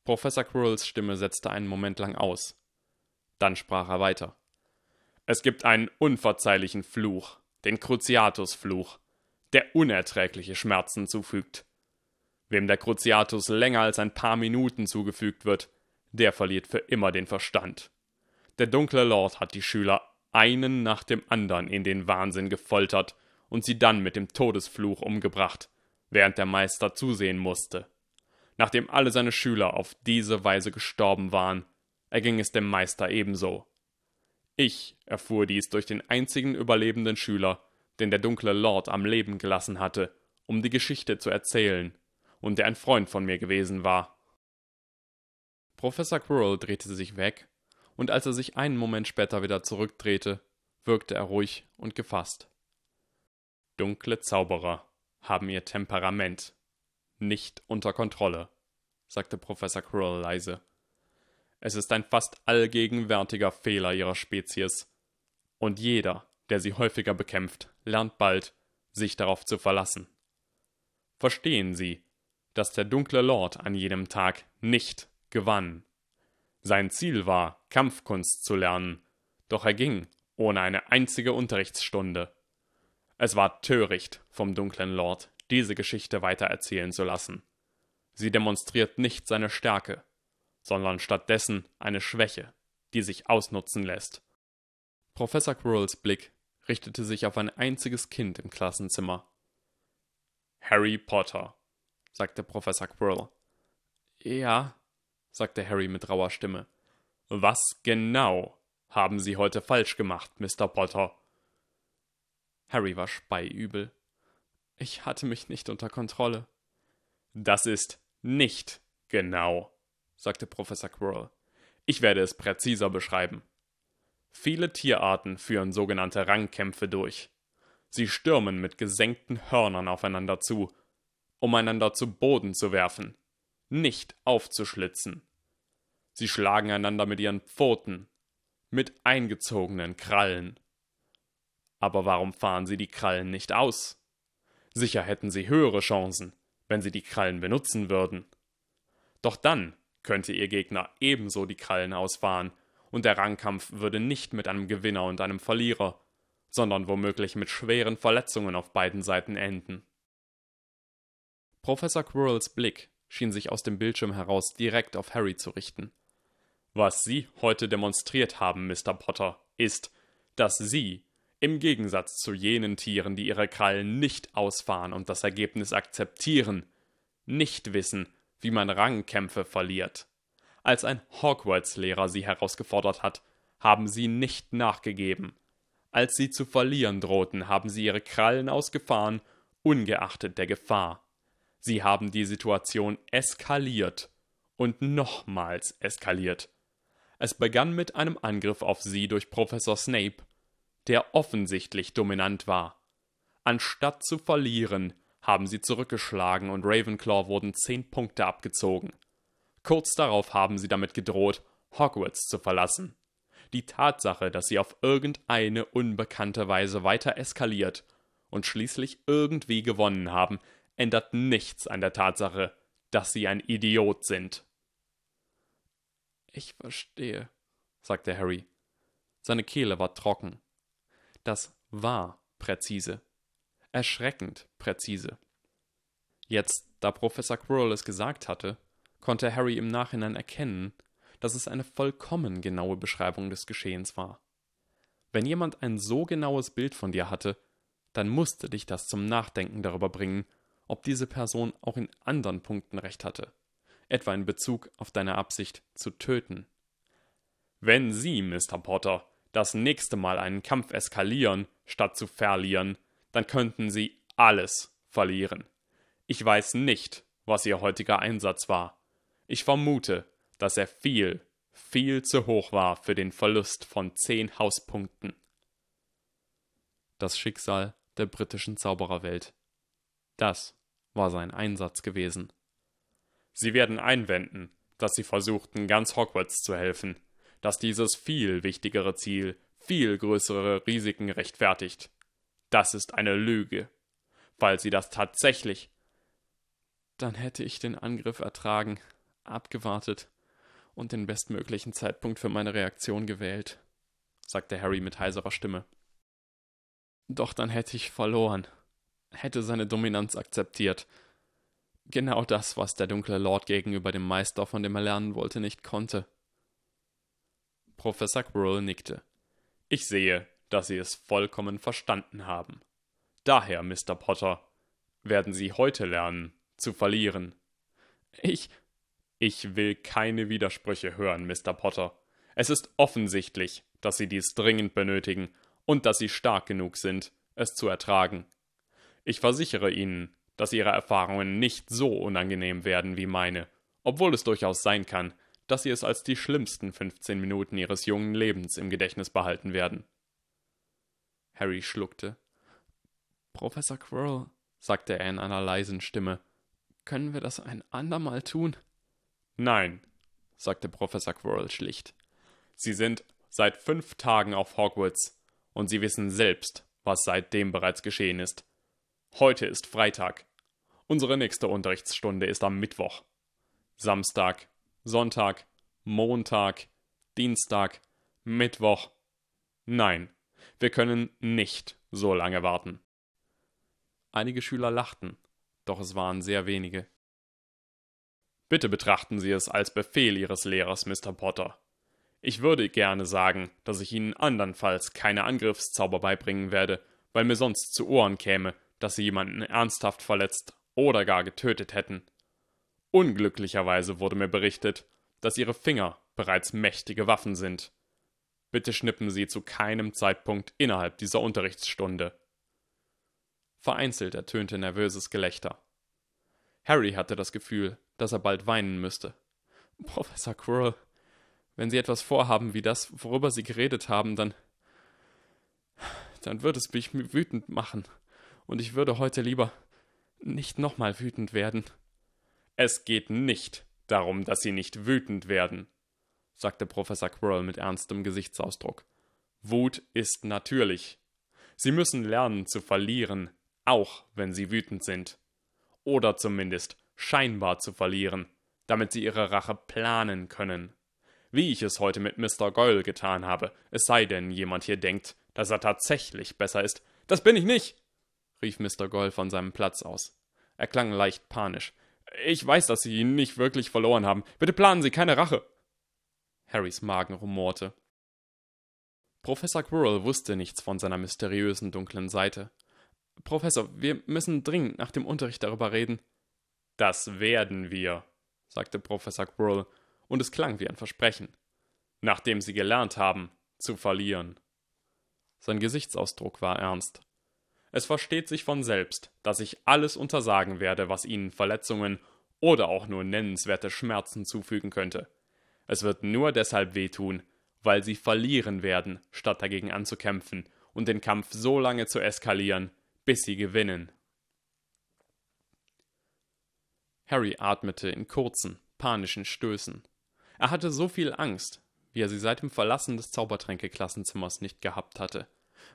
[SPEAKER 2] Professor Quirrells Stimme setzte einen Moment lang aus. Dann sprach er weiter. Es gibt einen unverzeihlichen Fluch, den Cruciatus-Fluch, der unerträgliche Schmerzen zufügt. Wem der Cruciatus länger als ein paar Minuten zugefügt wird, der verliert für immer den Verstand. Der dunkle Lord hat die Schüler einen nach dem anderen in den Wahnsinn gefoltert und sie dann mit dem Todesfluch umgebracht, während der Meister zusehen musste. Nachdem alle seine Schüler auf diese Weise gestorben waren, erging es dem Meister ebenso. Ich erfuhr dies durch den einzigen überlebenden Schüler, den der dunkle Lord am Leben gelassen hatte, um die Geschichte zu erzählen, und der ein Freund von mir gewesen war. Professor Quirrell drehte sich weg, und als er sich einen Moment später wieder zurückdrehte, wirkte er ruhig und gefasst. Dunkle Zauberer haben ihr Temperament nicht unter Kontrolle, sagte Professor Quirrell leise. Es ist ein fast allgegenwärtiger Fehler ihrer Spezies. Und jeder, der sie häufiger bekämpft, lernt bald, sich darauf zu verlassen. Verstehen Sie, dass der dunkle Lord an jenem Tag nicht gewann. Sein Ziel war, Kampfkunst zu lernen, doch er ging ohne eine einzige Unterrichtsstunde. Es war töricht vom dunklen Lord, diese Geschichte weitererzählen zu lassen. Sie demonstriert nicht seine Stärke, sondern stattdessen eine Schwäche, die sich ausnutzen lässt. Professor Quirrells Blick richtete sich auf ein einziges Kind im Klassenzimmer. Harry Potter, sagte Professor Quirrell. Ja, sagte Harry mit rauer Stimme. Was genau haben Sie heute falsch gemacht, Mr. Potter? Harry war speiübel. Ich hatte mich nicht unter Kontrolle. Das ist nicht genau, sagte Professor Quirrell. Ich werde es präziser beschreiben. Viele Tierarten führen sogenannte Rangkämpfe durch. Sie stürmen mit gesenkten Hörnern aufeinander zu. um einander zu Boden zu werfen, nicht aufzuschlitzen. Sie schlagen einander mit ihren Pfoten, mit eingezogenen Krallen. Aber warum fahren sie die Krallen nicht aus? Sicher hätten sie höhere Chancen, wenn sie die Krallen benutzen würden. Doch dann könnte ihr Gegner ebenso die Krallen ausfahren, und der Rangkampf würde nicht mit einem Gewinner und einem Verlierer, sondern womöglich mit schweren Verletzungen auf beiden Seiten enden.
[SPEAKER 1] Professor Quirrells Blick schien sich aus dem Bildschirm heraus direkt auf Harry zu richten.
[SPEAKER 2] Was Sie heute demonstriert haben, Mr. Potter, ist, dass Sie, im Gegensatz zu jenen Tieren, die ihre Krallen nicht ausfahren und das Ergebnis akzeptieren, nicht wissen, wie man Rangkämpfe verliert. Als ein Hogwarts-Lehrer sie herausgefordert hat, haben sie nicht nachgegeben. Als sie zu verlieren drohten, haben sie ihre Krallen ausgefahren, ungeachtet der Gefahr. Sie haben die Situation eskaliert und nochmals eskaliert. Es begann mit einem Angriff auf sie durch Professor Snape, der offensichtlich dominant war. Anstatt zu verlieren, haben sie zurückgeschlagen und Ravenclaw wurden zehn Punkte abgezogen. Kurz darauf haben sie damit gedroht, Hogwarts zu verlassen. Die Tatsache, dass sie auf irgendeine unbekannte Weise weiter eskaliert und schließlich irgendwie gewonnen haben, ändert nichts an der Tatsache, dass sie ein Idiot sind.
[SPEAKER 1] Ich verstehe, sagte Harry. Seine Kehle war trocken. Das war präzise. Erschreckend präzise. Jetzt, da Professor Quirrell es gesagt hatte, konnte Harry im Nachhinein erkennen, dass es eine vollkommen genaue Beschreibung des Geschehens war. Wenn jemand ein so genaues Bild von dir hatte, dann musste dich das zum Nachdenken darüber bringen, ob diese Person auch in anderen Punkten recht hatte, etwa in Bezug auf deine Absicht zu töten.
[SPEAKER 2] Wenn Sie, Mr. Potter, das nächste Mal einen Kampf eskalieren, statt zu verlieren, dann könnten Sie alles verlieren. Ich weiß nicht, was Ihr heutiger Einsatz war. Ich vermute, dass er viel, viel zu hoch war für den Verlust von zehn Hauspunkten.
[SPEAKER 1] Das Schicksal der britischen Zaubererwelt. Das war sein Einsatz gewesen.
[SPEAKER 2] Sie werden einwenden, dass sie versuchten, ganz Hogwarts zu helfen, dass dieses viel wichtigere Ziel viel größere Risiken rechtfertigt. Das ist eine Lüge. Falls sie das tatsächlich.
[SPEAKER 1] Dann hätte ich den Angriff ertragen, abgewartet und den bestmöglichen Zeitpunkt für meine Reaktion gewählt, sagte Harry mit heiserer Stimme. Doch dann hätte ich verloren, hätte seine Dominanz akzeptiert. Genau das, was der dunkle Lord gegenüber dem Meister, von dem er lernen wollte, nicht konnte.
[SPEAKER 2] Professor Quirrell nickte. Ich sehe, dass Sie es vollkommen verstanden haben. Daher, Mr. Potter, werden Sie heute lernen, zu verlieren.
[SPEAKER 1] Ich.
[SPEAKER 2] Ich will keine Widersprüche hören, Mr. Potter. Es ist offensichtlich, dass Sie dies dringend benötigen und dass Sie stark genug sind, es zu ertragen. Ich versichere Ihnen, dass Ihre Erfahrungen nicht so unangenehm werden wie meine, obwohl es durchaus sein kann, dass Sie es als die schlimmsten 15 Minuten Ihres jungen Lebens im Gedächtnis behalten werden.
[SPEAKER 1] Harry schluckte. Professor Quirrell, sagte er in einer leisen Stimme, können wir das ein andermal tun?
[SPEAKER 2] Nein, sagte Professor Quirrell schlicht. Sie sind seit fünf Tagen auf Hogwarts, und Sie wissen selbst, was seitdem bereits geschehen ist. Heute ist Freitag. Unsere nächste Unterrichtsstunde ist am Mittwoch. Samstag, Sonntag, Montag, Dienstag, Mittwoch. Nein, wir können nicht so lange warten.
[SPEAKER 1] Einige Schüler lachten, doch es waren sehr wenige.
[SPEAKER 2] Bitte betrachten Sie es als Befehl Ihres Lehrers, Mr. Potter. Ich würde gerne sagen, dass ich Ihnen andernfalls keine Angriffszauber beibringen werde, weil mir sonst zu Ohren käme, dass Sie jemanden ernsthaft verletzt oder gar getötet hätten. Unglücklicherweise wurde mir berichtet, dass Ihre Finger bereits mächtige Waffen sind. Bitte schnippen Sie zu keinem Zeitpunkt innerhalb dieser Unterrichtsstunde.
[SPEAKER 1] Vereinzelt ertönte nervöses Gelächter. Harry hatte das Gefühl, dass er bald weinen müsste. Professor Quirrell, wenn Sie etwas vorhaben wie das, worüber Sie geredet haben, dann. dann würde es mich wütend machen. Und ich würde heute lieber. nicht nochmal wütend werden.
[SPEAKER 2] Es geht nicht darum, dass Sie nicht wütend werden, sagte Professor Quirrell mit ernstem Gesichtsausdruck. Wut ist natürlich. Sie müssen lernen zu verlieren, auch wenn Sie wütend sind. Oder zumindest scheinbar zu verlieren, damit Sie Ihre Rache planen können. Wie ich es heute mit Mr. Goyle getan habe, es sei denn, jemand hier denkt, dass er tatsächlich besser ist. Das bin ich nicht! rief Mr. Goyle von seinem Platz aus. Er klang leicht panisch. Ich weiß, dass Sie ihn nicht wirklich verloren haben. Bitte planen Sie keine Rache. Harrys Magen rumorte. Professor Quirrell wusste nichts von seiner mysteriösen dunklen Seite. Professor, wir müssen dringend nach dem Unterricht darüber reden. Das werden wir, sagte Professor Quirrell, und es klang wie ein Versprechen. Nachdem Sie gelernt haben, zu verlieren. Sein Gesichtsausdruck war ernst. Es versteht sich von selbst, dass ich alles untersagen werde, was Ihnen Verletzungen oder auch nur nennenswerte Schmerzen zufügen könnte. Es wird nur deshalb wehtun, weil Sie verlieren werden, statt dagegen anzukämpfen und den Kampf so lange zu eskalieren, bis Sie gewinnen. Harry atmete in kurzen, panischen Stößen. Er hatte so viel Angst, wie er sie seit dem Verlassen des Zaubertränke-Klassenzimmers nicht gehabt hatte.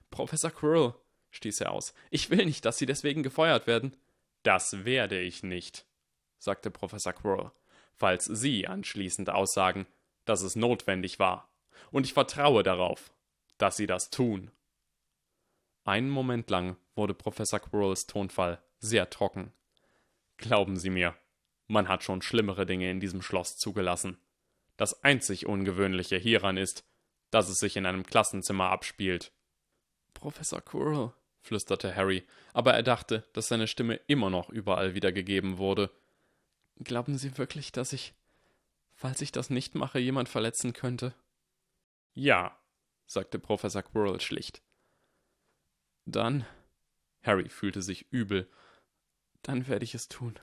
[SPEAKER 2] Professor Quirrell, stieß er aus. Ich will nicht, dass Sie deswegen gefeuert werden. Das werde ich nicht, sagte Professor Quirrell, falls Sie anschließend aussagen, dass es notwendig war. Und ich vertraue darauf, dass Sie das tun. Einen Moment lang wurde Professor Quirrells Tonfall sehr trocken. Glauben Sie mir, man hat schon schlimmere Dinge in diesem Schloss zugelassen. Das einzig Ungewöhnliche hieran ist, dass es sich in einem Klassenzimmer abspielt. Professor Quirrell, flüsterte Harry, aber er dachte, dass seine Stimme immer noch überall wiedergegeben wurde. Glauben Sie wirklich, dass ich, falls ich das nicht mache, jemand verletzen könnte? Ja, sagte Professor Quirrell schlicht. Dann. Harry fühlte sich übel. Dann werde ich es tun.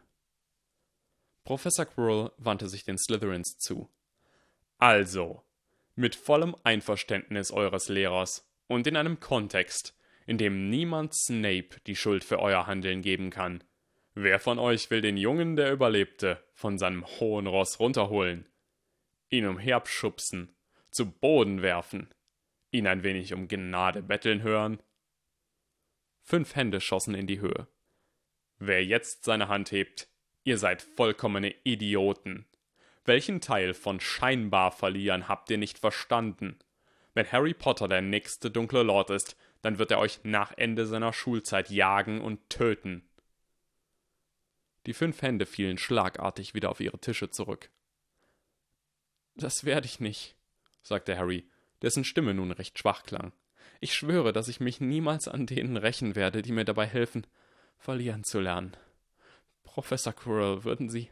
[SPEAKER 2] Professor Quirrell wandte sich den Slytherins zu. Also, mit vollem Einverständnis eures Lehrers und in einem Kontext, in dem niemand Snape die Schuld für euer Handeln geben kann. Wer von euch will den Jungen, der überlebte, von seinem hohen Ross runterholen, ihn umherschubsen, zu Boden werfen, ihn ein wenig um Gnade betteln hören? Fünf Hände schossen in die Höhe. Wer jetzt seine Hand hebt, ihr seid vollkommene Idioten. Welchen Teil von scheinbar verlieren habt ihr nicht verstanden? Wenn Harry Potter der nächste dunkle Lord ist, dann wird er euch nach Ende seiner Schulzeit jagen und töten. Die fünf Hände fielen schlagartig wieder auf ihre Tische zurück. Das werde ich nicht, sagte Harry, dessen Stimme nun recht schwach klang. Ich schwöre, dass ich mich niemals an denen rächen werde, die mir dabei helfen, verlieren zu lernen. Professor Quirrell, würden Sie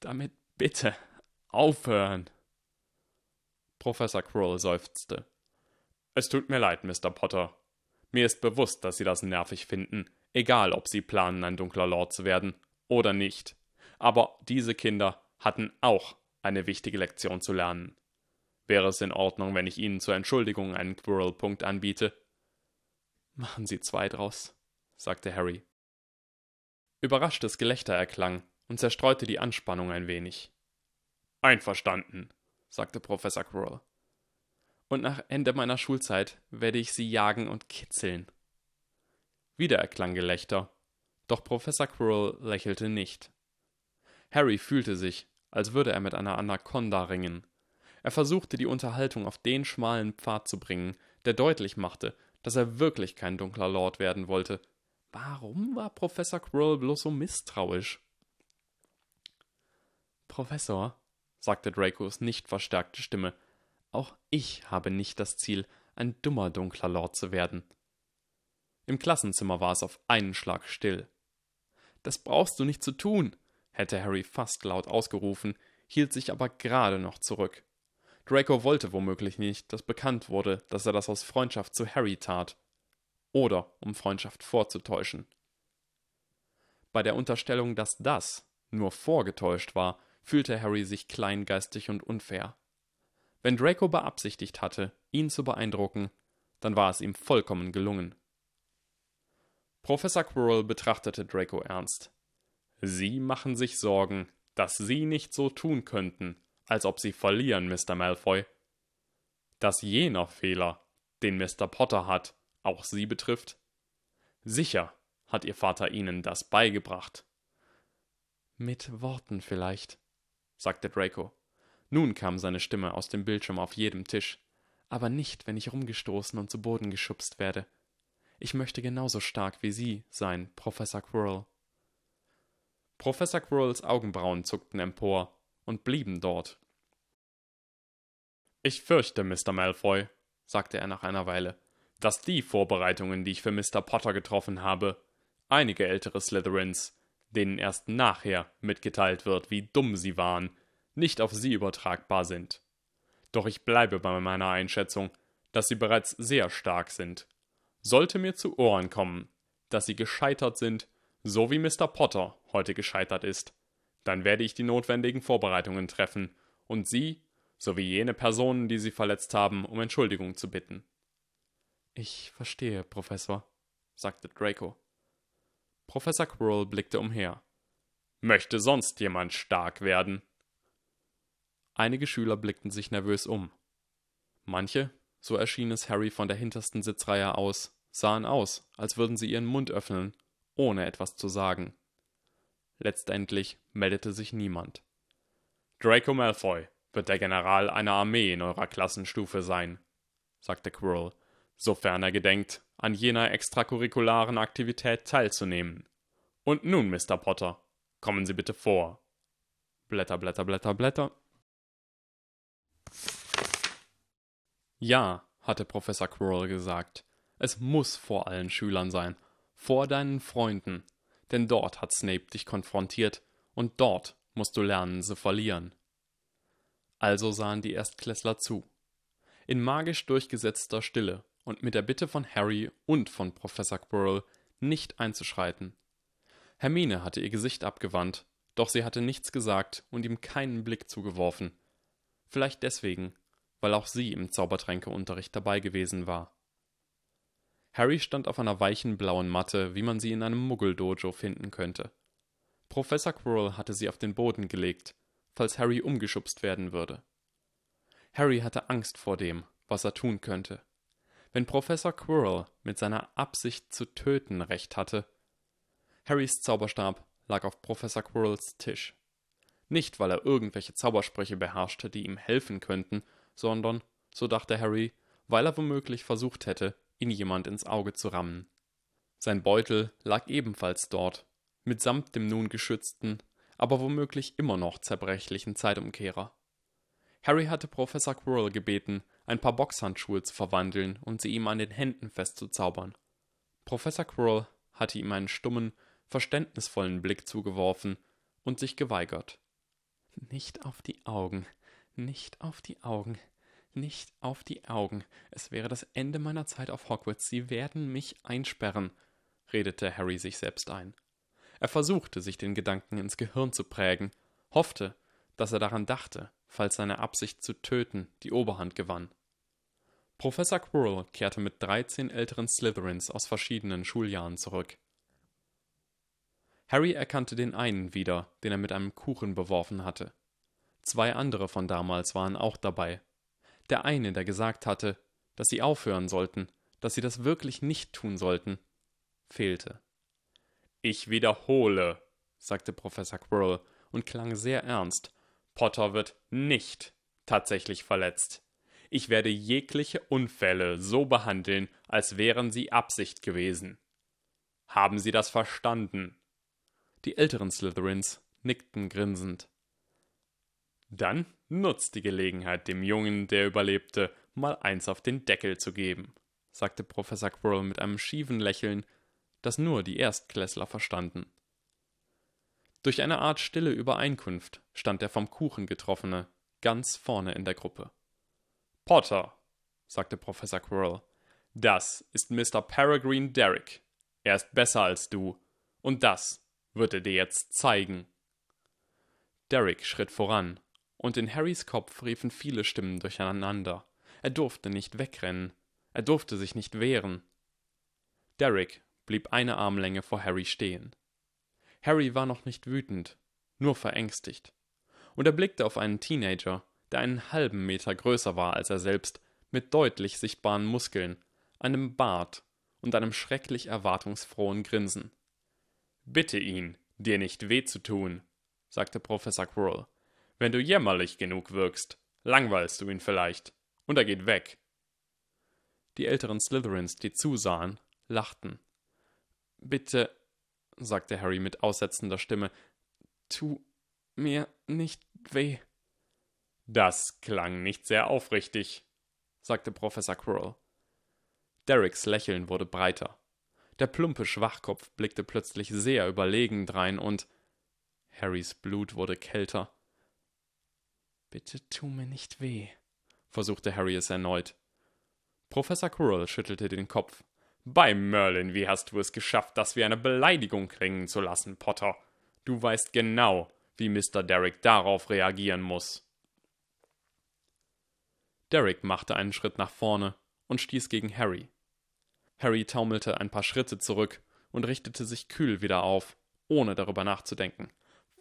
[SPEAKER 2] damit bitte aufhören? Professor Quirrell seufzte. Es tut mir leid, Mr. Potter, mir ist bewusst, dass Sie das nervig finden, egal ob Sie planen, ein dunkler Lord zu werden oder nicht. Aber diese Kinder hatten auch eine wichtige Lektion zu lernen. Wäre es in Ordnung, wenn ich Ihnen zur Entschuldigung einen Quirrell-Punkt anbiete? Machen Sie zwei draus, sagte Harry. Überraschtes Gelächter erklang und zerstreute die Anspannung ein wenig. Einverstanden, sagte Professor Quirrell und nach Ende meiner Schulzeit werde ich sie jagen und kitzeln. Wieder erklang Gelächter, doch Professor Quirrell lächelte nicht. Harry fühlte sich, als würde er mit einer Anaconda ringen. Er versuchte die Unterhaltung auf den schmalen Pfad zu bringen, der deutlich machte, dass er wirklich kein dunkler Lord werden wollte. Warum war Professor Quirrell bloß so misstrauisch? Professor, sagte Dracos nicht verstärkte Stimme, auch ich habe nicht das Ziel, ein dummer dunkler Lord zu werden. Im Klassenzimmer war es auf einen Schlag still. Das brauchst du nicht zu tun, hätte Harry fast laut ausgerufen, hielt sich aber gerade noch zurück. Draco wollte womöglich nicht, dass bekannt wurde, dass er das aus Freundschaft zu Harry tat. Oder um Freundschaft vorzutäuschen. Bei der Unterstellung, dass das nur vorgetäuscht war, fühlte Harry sich kleingeistig und unfair. Wenn Draco beabsichtigt hatte, ihn zu beeindrucken, dann war es ihm vollkommen gelungen. Professor Quirrell betrachtete Draco ernst. Sie machen sich Sorgen, dass Sie nicht so tun könnten, als ob Sie verlieren, Mr. Malfoy. Dass jener Fehler, den Mr. Potter hat, auch Sie betrifft? Sicher hat Ihr Vater Ihnen das beigebracht.
[SPEAKER 1] Mit Worten vielleicht, sagte Draco. Nun kam seine Stimme aus dem Bildschirm auf jedem Tisch. Aber nicht, wenn ich rumgestoßen und zu Boden geschubst werde. Ich möchte genauso stark wie Sie sein, Professor Quirrell.
[SPEAKER 2] Professor Quirrells Augenbrauen zuckten empor und blieben dort. Ich fürchte, Mr. Malfoy, sagte er nach einer Weile, dass die Vorbereitungen, die ich für Mr. Potter getroffen habe, einige ältere Slytherins, denen erst nachher mitgeteilt wird, wie dumm sie waren, nicht auf sie übertragbar sind. Doch ich bleibe bei meiner Einschätzung, dass sie bereits sehr stark sind. Sollte mir zu Ohren kommen, dass sie gescheitert sind, so wie Mr. Potter heute gescheitert ist, dann werde ich die notwendigen Vorbereitungen treffen und sie sowie jene Personen, die sie verletzt haben, um Entschuldigung zu bitten.
[SPEAKER 1] Ich verstehe, Professor, sagte Draco. Professor Quirrell blickte umher.
[SPEAKER 2] Möchte sonst jemand stark werden?
[SPEAKER 1] Einige Schüler blickten sich nervös um. Manche, so erschien es Harry von der hintersten Sitzreihe aus, sahen aus, als würden sie ihren Mund öffnen, ohne etwas zu sagen. Letztendlich meldete sich niemand.
[SPEAKER 2] Draco Malfoy wird der General einer Armee in eurer Klassenstufe sein, sagte Quirrell, sofern er gedenkt, an jener extracurricularen Aktivität teilzunehmen. Und nun, Mr. Potter, kommen Sie bitte vor.
[SPEAKER 1] Blätter, Blätter, Blätter, Blätter.
[SPEAKER 2] Ja, hatte Professor Quirrell gesagt, es muss vor allen Schülern sein, vor deinen Freunden, denn dort hat Snape dich konfrontiert und dort musst du lernen zu verlieren. Also sahen die Erstklässler zu. In magisch durchgesetzter Stille und mit der Bitte von Harry und von Professor Quirrell nicht einzuschreiten. Hermine hatte ihr Gesicht abgewandt, doch sie hatte nichts gesagt und ihm keinen Blick zugeworfen. Vielleicht deswegen, weil auch sie im Zaubertränkeunterricht dabei gewesen war. Harry stand auf einer weichen blauen Matte, wie man sie in einem Muggeldojo finden könnte. Professor Quirrell hatte sie auf den Boden gelegt, falls Harry umgeschubst werden würde. Harry hatte Angst vor dem, was er tun könnte. Wenn Professor Quirrell mit seiner Absicht zu töten recht hatte. Harrys Zauberstab lag auf Professor Quirrells Tisch. Nicht, weil er irgendwelche Zaubersprüche beherrschte, die ihm helfen könnten, sondern, so dachte Harry, weil er womöglich versucht hätte, ihn jemand ins Auge zu rammen. Sein Beutel lag ebenfalls dort, mitsamt dem nun geschützten, aber womöglich immer noch zerbrechlichen Zeitumkehrer. Harry hatte Professor Quirrell gebeten, ein paar Boxhandschuhe zu verwandeln und sie ihm an den Händen festzuzaubern. Professor Quirrell hatte ihm einen stummen, verständnisvollen Blick zugeworfen und sich geweigert. Nicht auf die Augen, nicht auf die Augen, nicht auf die Augen. Es wäre das Ende meiner Zeit auf Hogwarts. Sie werden mich einsperren, redete Harry sich selbst ein. Er versuchte, sich den Gedanken ins Gehirn zu prägen, hoffte, dass er daran dachte, falls seine Absicht zu töten die Oberhand gewann. Professor Quirrell kehrte mit dreizehn älteren Slytherins aus verschiedenen Schuljahren zurück. Harry erkannte den einen wieder, den er mit einem Kuchen beworfen hatte. Zwei andere von damals waren auch dabei. Der eine, der gesagt hatte, dass sie aufhören sollten, dass sie das wirklich nicht tun sollten, fehlte. Ich wiederhole, sagte Professor Quirrell und klang sehr ernst. Potter wird nicht tatsächlich verletzt. Ich werde jegliche Unfälle so behandeln, als wären sie Absicht gewesen. Haben Sie das verstanden? Die älteren Slytherins nickten grinsend. Dann nutzt die Gelegenheit, dem Jungen, der überlebte, mal eins auf den Deckel zu geben, sagte Professor Quirrell mit einem schiefen Lächeln, das nur die Erstklässler verstanden. Durch eine Art stille Übereinkunft stand der vom Kuchen getroffene ganz vorne in der Gruppe. Potter, sagte Professor Quirrell, das ist Mr. Peregrine Derrick. Er ist besser als du, und das wird er dir jetzt zeigen. Derrick schritt voran, und in Harrys Kopf riefen viele Stimmen durcheinander. Er durfte nicht wegrennen, er durfte sich nicht wehren. Derrick blieb eine Armlänge vor Harry stehen.
[SPEAKER 1] Harry war noch nicht wütend, nur verängstigt. Und er blickte auf einen Teenager, der einen halben Meter größer war als er selbst, mit deutlich sichtbaren Muskeln, einem Bart und einem schrecklich erwartungsfrohen Grinsen.
[SPEAKER 2] Bitte ihn, dir nicht weh zu tun, sagte Professor Quirrell. Wenn du jämmerlich genug wirkst, langweilst du ihn vielleicht, und er geht weg.
[SPEAKER 1] Die älteren Slytherins, die zusahen, lachten. Bitte, sagte Harry mit aussetzender Stimme, tu mir nicht weh.
[SPEAKER 2] Das klang nicht sehr aufrichtig, sagte Professor Quirrell.
[SPEAKER 1] Derricks Lächeln wurde breiter. Der plumpe Schwachkopf blickte plötzlich sehr überlegen drein und Harrys Blut wurde kälter. Bitte tu mir nicht weh, versuchte Harry es erneut. Professor Quirrell schüttelte den Kopf.
[SPEAKER 2] Bei Merlin, wie hast du es geschafft, das wie eine Beleidigung klingen zu lassen, Potter? Du weißt genau, wie Mr. Derrick darauf reagieren muss.
[SPEAKER 1] Derrick machte einen Schritt nach vorne und stieß gegen Harry. Harry taumelte ein paar Schritte zurück und richtete sich kühl wieder auf, ohne darüber nachzudenken.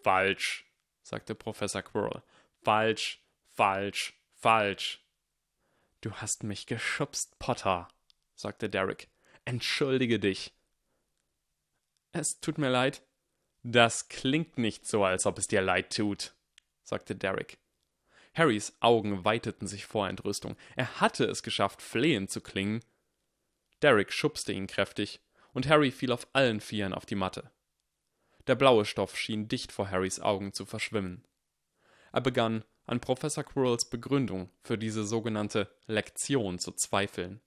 [SPEAKER 2] Falsch, sagte Professor Quirrell. Falsch, falsch, falsch.
[SPEAKER 1] Du hast mich geschubst, Potter, sagte Derrick. Entschuldige dich. Es tut mir leid.
[SPEAKER 2] Das klingt nicht so, als ob es dir leid tut, sagte Derrick.
[SPEAKER 1] Harrys Augen weiteten sich vor Entrüstung. Er hatte es geschafft, flehend zu klingen, Derek schubste ihn kräftig, und Harry fiel auf allen Vieren auf die Matte. Der blaue Stoff schien dicht vor Harrys Augen zu verschwimmen. Er begann, an Professor Quirrells Begründung für diese sogenannte Lektion zu zweifeln.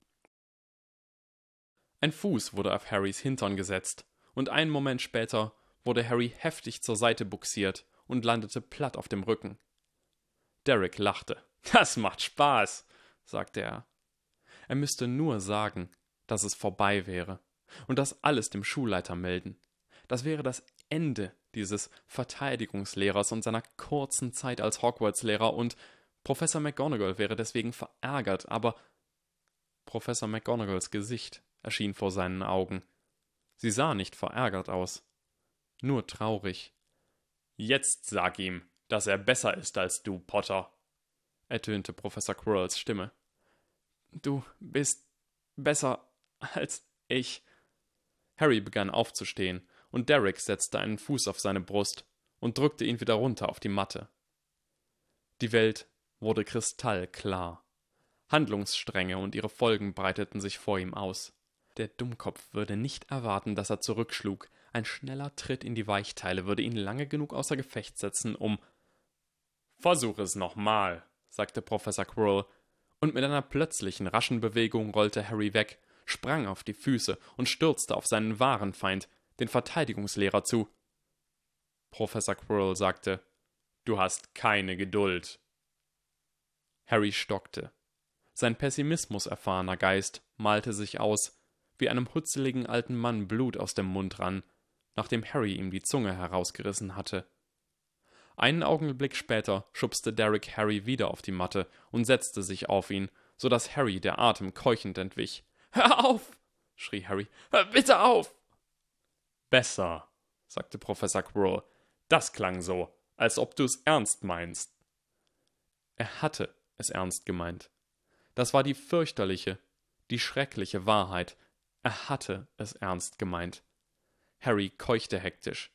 [SPEAKER 1] Ein Fuß wurde auf Harrys Hintern gesetzt, und einen Moment später wurde Harry heftig zur Seite buxiert und landete platt auf dem Rücken. Derek lachte.
[SPEAKER 2] Das macht Spaß, sagte er.
[SPEAKER 1] Er müsste nur sagen, dass es vorbei wäre und das alles dem Schulleiter melden. Das wäre das Ende dieses Verteidigungslehrers und seiner kurzen Zeit als Hogwarts-Lehrer und Professor McGonagall wäre deswegen verärgert, aber Professor McGonagalls Gesicht erschien vor seinen Augen. Sie sah nicht verärgert aus, nur traurig.
[SPEAKER 2] Jetzt sag ihm, dass er besser ist als du, Potter, ertönte Professor Quirrells Stimme.
[SPEAKER 1] Du bist besser als ich. Harry begann aufzustehen, und Derek setzte einen Fuß auf seine Brust und drückte ihn wieder runter auf die Matte. Die Welt wurde kristallklar. Handlungsstränge und ihre Folgen breiteten sich vor ihm aus. Der Dummkopf würde nicht erwarten, dass er zurückschlug. Ein schneller Tritt in die Weichteile würde ihn lange genug außer Gefecht setzen, um.
[SPEAKER 2] Versuch es nochmal, sagte Professor Quirrell, und mit einer plötzlichen, raschen Bewegung rollte Harry weg sprang auf die Füße und stürzte auf seinen wahren Feind, den Verteidigungslehrer, zu. Professor Quirrell sagte, Du hast keine Geduld.
[SPEAKER 1] Harry stockte. Sein pessimismuserfahrener Geist malte sich aus, wie einem hutzeligen alten Mann Blut aus dem Mund rann, nachdem Harry ihm die Zunge herausgerissen hatte. Einen Augenblick später schubste Derrick Harry wieder auf die Matte und setzte sich auf ihn, so dass Harry der Atem keuchend entwich.
[SPEAKER 2] Hör auf! schrie Harry. Hör bitte auf!
[SPEAKER 1] Besser, sagte Professor Quirrell. Das klang so, als ob du es ernst meinst. Er hatte es ernst gemeint. Das war die fürchterliche, die schreckliche Wahrheit. Er hatte es ernst gemeint. Harry keuchte hektisch.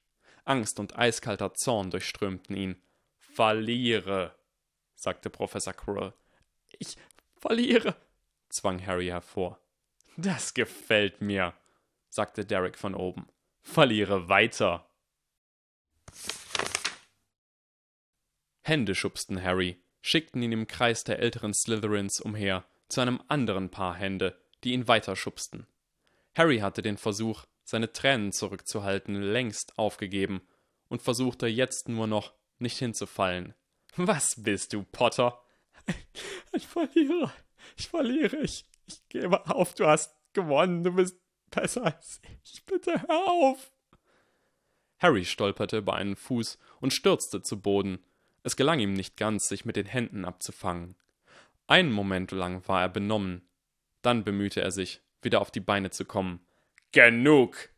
[SPEAKER 1] Angst und eiskalter Zorn durchströmten ihn.
[SPEAKER 2] Verliere, sagte Professor Quirrell. Ich verliere, zwang Harry hervor.
[SPEAKER 1] Das gefällt mir, sagte Derek von oben. Verliere weiter. Hände schubsten Harry, schickten ihn im Kreis der älteren Slytherins umher zu einem anderen Paar Hände, die ihn weiter schubsten. Harry hatte den Versuch, seine Tränen zurückzuhalten, längst aufgegeben und versuchte jetzt nur noch, nicht hinzufallen.
[SPEAKER 2] Was bist du, Potter?
[SPEAKER 1] Ich verliere. Ich verliere. Ich ich gebe auf, du hast gewonnen, du bist besser als ich. Bitte hör auf. Harry stolperte über einen Fuß und stürzte zu Boden. Es gelang ihm nicht ganz, sich mit den Händen abzufangen. Einen Moment lang war er benommen. Dann bemühte er sich, wieder auf die Beine zu kommen.
[SPEAKER 2] Genug!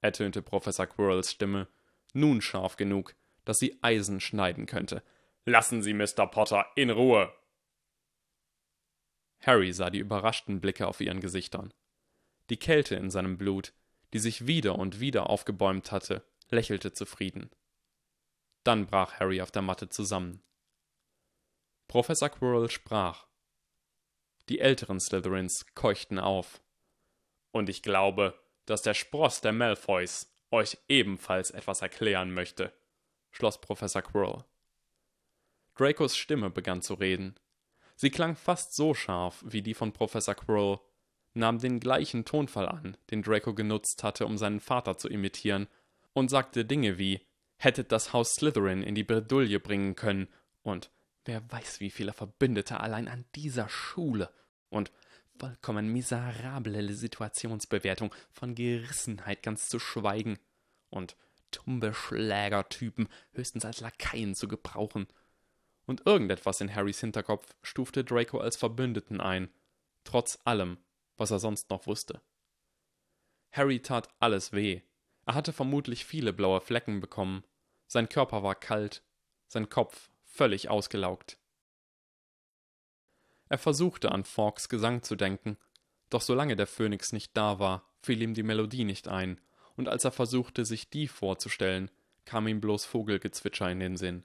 [SPEAKER 1] ertönte Professor Quirrells Stimme, nun scharf genug, dass sie Eisen schneiden könnte.
[SPEAKER 2] Lassen Sie Mr. Potter in Ruhe.
[SPEAKER 1] Harry sah die überraschten Blicke auf ihren Gesichtern. Die Kälte in seinem Blut, die sich wieder und wieder aufgebäumt hatte, lächelte zufrieden. Dann brach Harry auf der Matte zusammen. Professor Quirrell sprach. Die älteren Slytherins keuchten auf.
[SPEAKER 2] Und ich glaube, dass der Spross der Malfoys euch ebenfalls etwas erklären möchte, schloss Professor Quirrell.
[SPEAKER 1] Dracos Stimme begann zu reden. Sie klang fast so scharf wie die von Professor Quirrell, nahm den gleichen Tonfall an, den Draco genutzt hatte, um seinen Vater zu imitieren, und sagte Dinge wie hättet das Haus Slytherin in die Bredouille bringen können und wer weiß wie viele Verbündete allein an dieser Schule und vollkommen miserable Situationsbewertung, von Gerissenheit ganz zu schweigen und tumbe Schlägertypen höchstens als Lakaien zu gebrauchen. Und irgendetwas in Harrys Hinterkopf stufte Draco als Verbündeten ein, trotz allem, was er sonst noch wusste. Harry tat alles weh. Er hatte vermutlich viele blaue Flecken bekommen. Sein Körper war kalt, sein Kopf völlig ausgelaugt. Er versuchte an Fawkes Gesang zu denken, doch solange der Phönix nicht da war, fiel ihm die Melodie nicht ein, und als er versuchte, sich die vorzustellen, kam ihm bloß Vogelgezwitscher in den Sinn.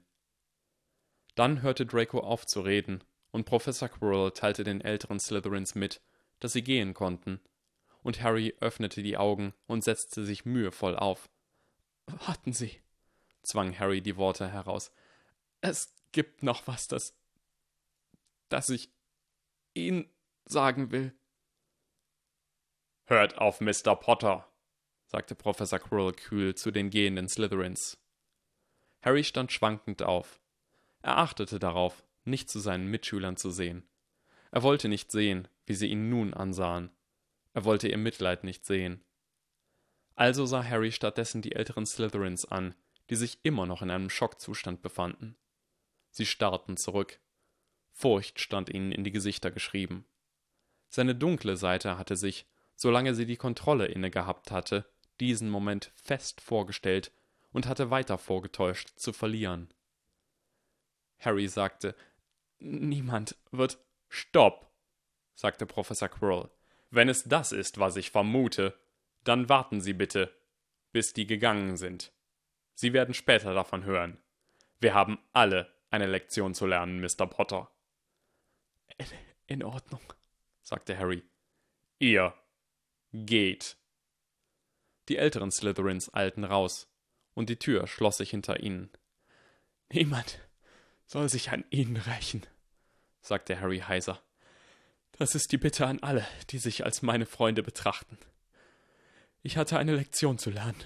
[SPEAKER 1] Dann hörte Draco auf zu reden, und Professor Quirrell teilte den älteren Slytherins mit, dass sie gehen konnten, und Harry öffnete die Augen und setzte sich mühevoll auf. Warten Sie, zwang Harry die Worte heraus. Es gibt noch was, das. das ich Ihnen sagen will.
[SPEAKER 2] Hört auf Mr. Potter,
[SPEAKER 1] sagte Professor Quirrell kühl zu den gehenden Slytherins. Harry stand schwankend auf. Er achtete darauf, nicht zu seinen Mitschülern zu sehen. Er wollte nicht sehen, wie sie ihn nun ansahen. Er wollte ihr Mitleid nicht sehen. Also sah Harry stattdessen die älteren Slytherins an, die sich immer noch in einem Schockzustand befanden. Sie starrten zurück. Furcht stand ihnen in die Gesichter geschrieben. Seine dunkle Seite hatte sich, solange sie die Kontrolle inne gehabt hatte, diesen Moment fest vorgestellt und hatte weiter vorgetäuscht, zu verlieren. Harry sagte, Niemand wird.
[SPEAKER 2] Stopp, sagte Professor Quirrell. Wenn es das ist, was ich vermute, dann warten Sie bitte, bis die gegangen sind. Sie werden später davon hören. Wir haben alle eine Lektion zu lernen, Mr. Potter.
[SPEAKER 1] In, in Ordnung, sagte Harry.
[SPEAKER 2] Ihr geht.
[SPEAKER 1] Die älteren Slytherins eilten raus, und die Tür schloss sich hinter ihnen. Niemand soll sich an ihnen rächen, sagte Harry heiser. Das ist die Bitte an alle, die sich als meine Freunde betrachten. Ich hatte eine Lektion zu lernen.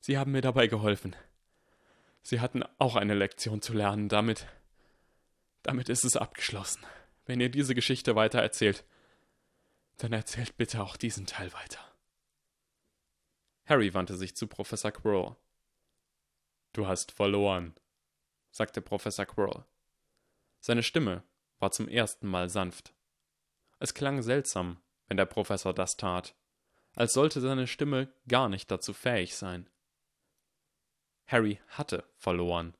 [SPEAKER 1] Sie haben mir dabei geholfen. Sie hatten auch eine Lektion zu lernen, damit. Damit ist es abgeschlossen. Wenn ihr diese Geschichte weiter erzählt, dann erzählt bitte auch diesen Teil weiter. Harry wandte sich zu Professor Quirrell.
[SPEAKER 2] Du hast verloren, sagte Professor Quirrell.
[SPEAKER 1] Seine Stimme war zum ersten Mal sanft. Es klang seltsam, wenn der Professor das tat, als sollte seine Stimme gar nicht dazu fähig sein. Harry hatte verloren.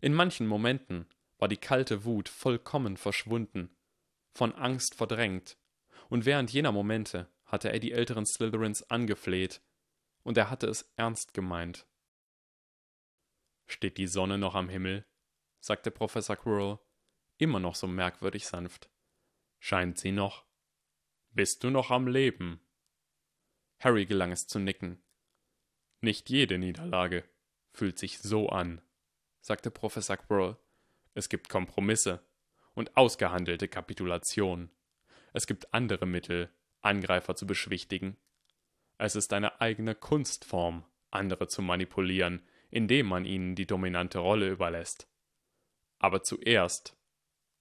[SPEAKER 1] In manchen Momenten war die kalte Wut vollkommen verschwunden, von Angst verdrängt, und während jener Momente hatte er die älteren Slytherins angefleht, und er hatte es ernst gemeint. Steht die Sonne noch am Himmel? sagte Professor Quirrell, immer noch so merkwürdig sanft. Scheint sie noch? Bist du noch am Leben? Harry gelang es zu nicken. Nicht jede Niederlage, fühlt sich so an, sagte Professor Quirrell. Es gibt Kompromisse und ausgehandelte Kapitulation. Es gibt andere Mittel, Angreifer zu beschwichtigen. Es ist eine eigene Kunstform, andere zu manipulieren, indem man ihnen die dominante Rolle überlässt. Aber zuerst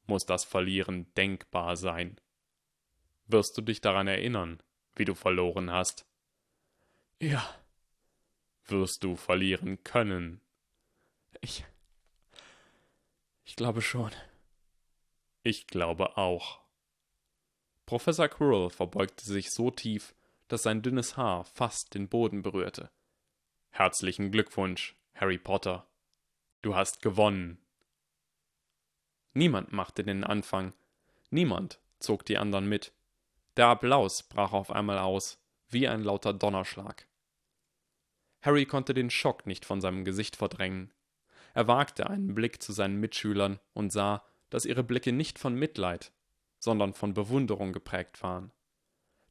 [SPEAKER 1] muss das Verlieren denkbar sein. Wirst du dich daran erinnern, wie du verloren hast? Ja, wirst du verlieren können. Ich. Ich glaube schon. Ich glaube auch. Professor Quirrell verbeugte sich so tief, dass sein dünnes Haar fast den Boden berührte.
[SPEAKER 2] Herzlichen Glückwunsch, Harry Potter. Du hast gewonnen.
[SPEAKER 1] Niemand machte den Anfang. Niemand zog die anderen mit. Der Applaus brach auf einmal aus, wie ein lauter Donnerschlag. Harry konnte den Schock nicht von seinem Gesicht verdrängen. Er wagte einen Blick zu seinen Mitschülern und sah, dass ihre Blicke nicht von Mitleid, sondern von Bewunderung geprägt waren.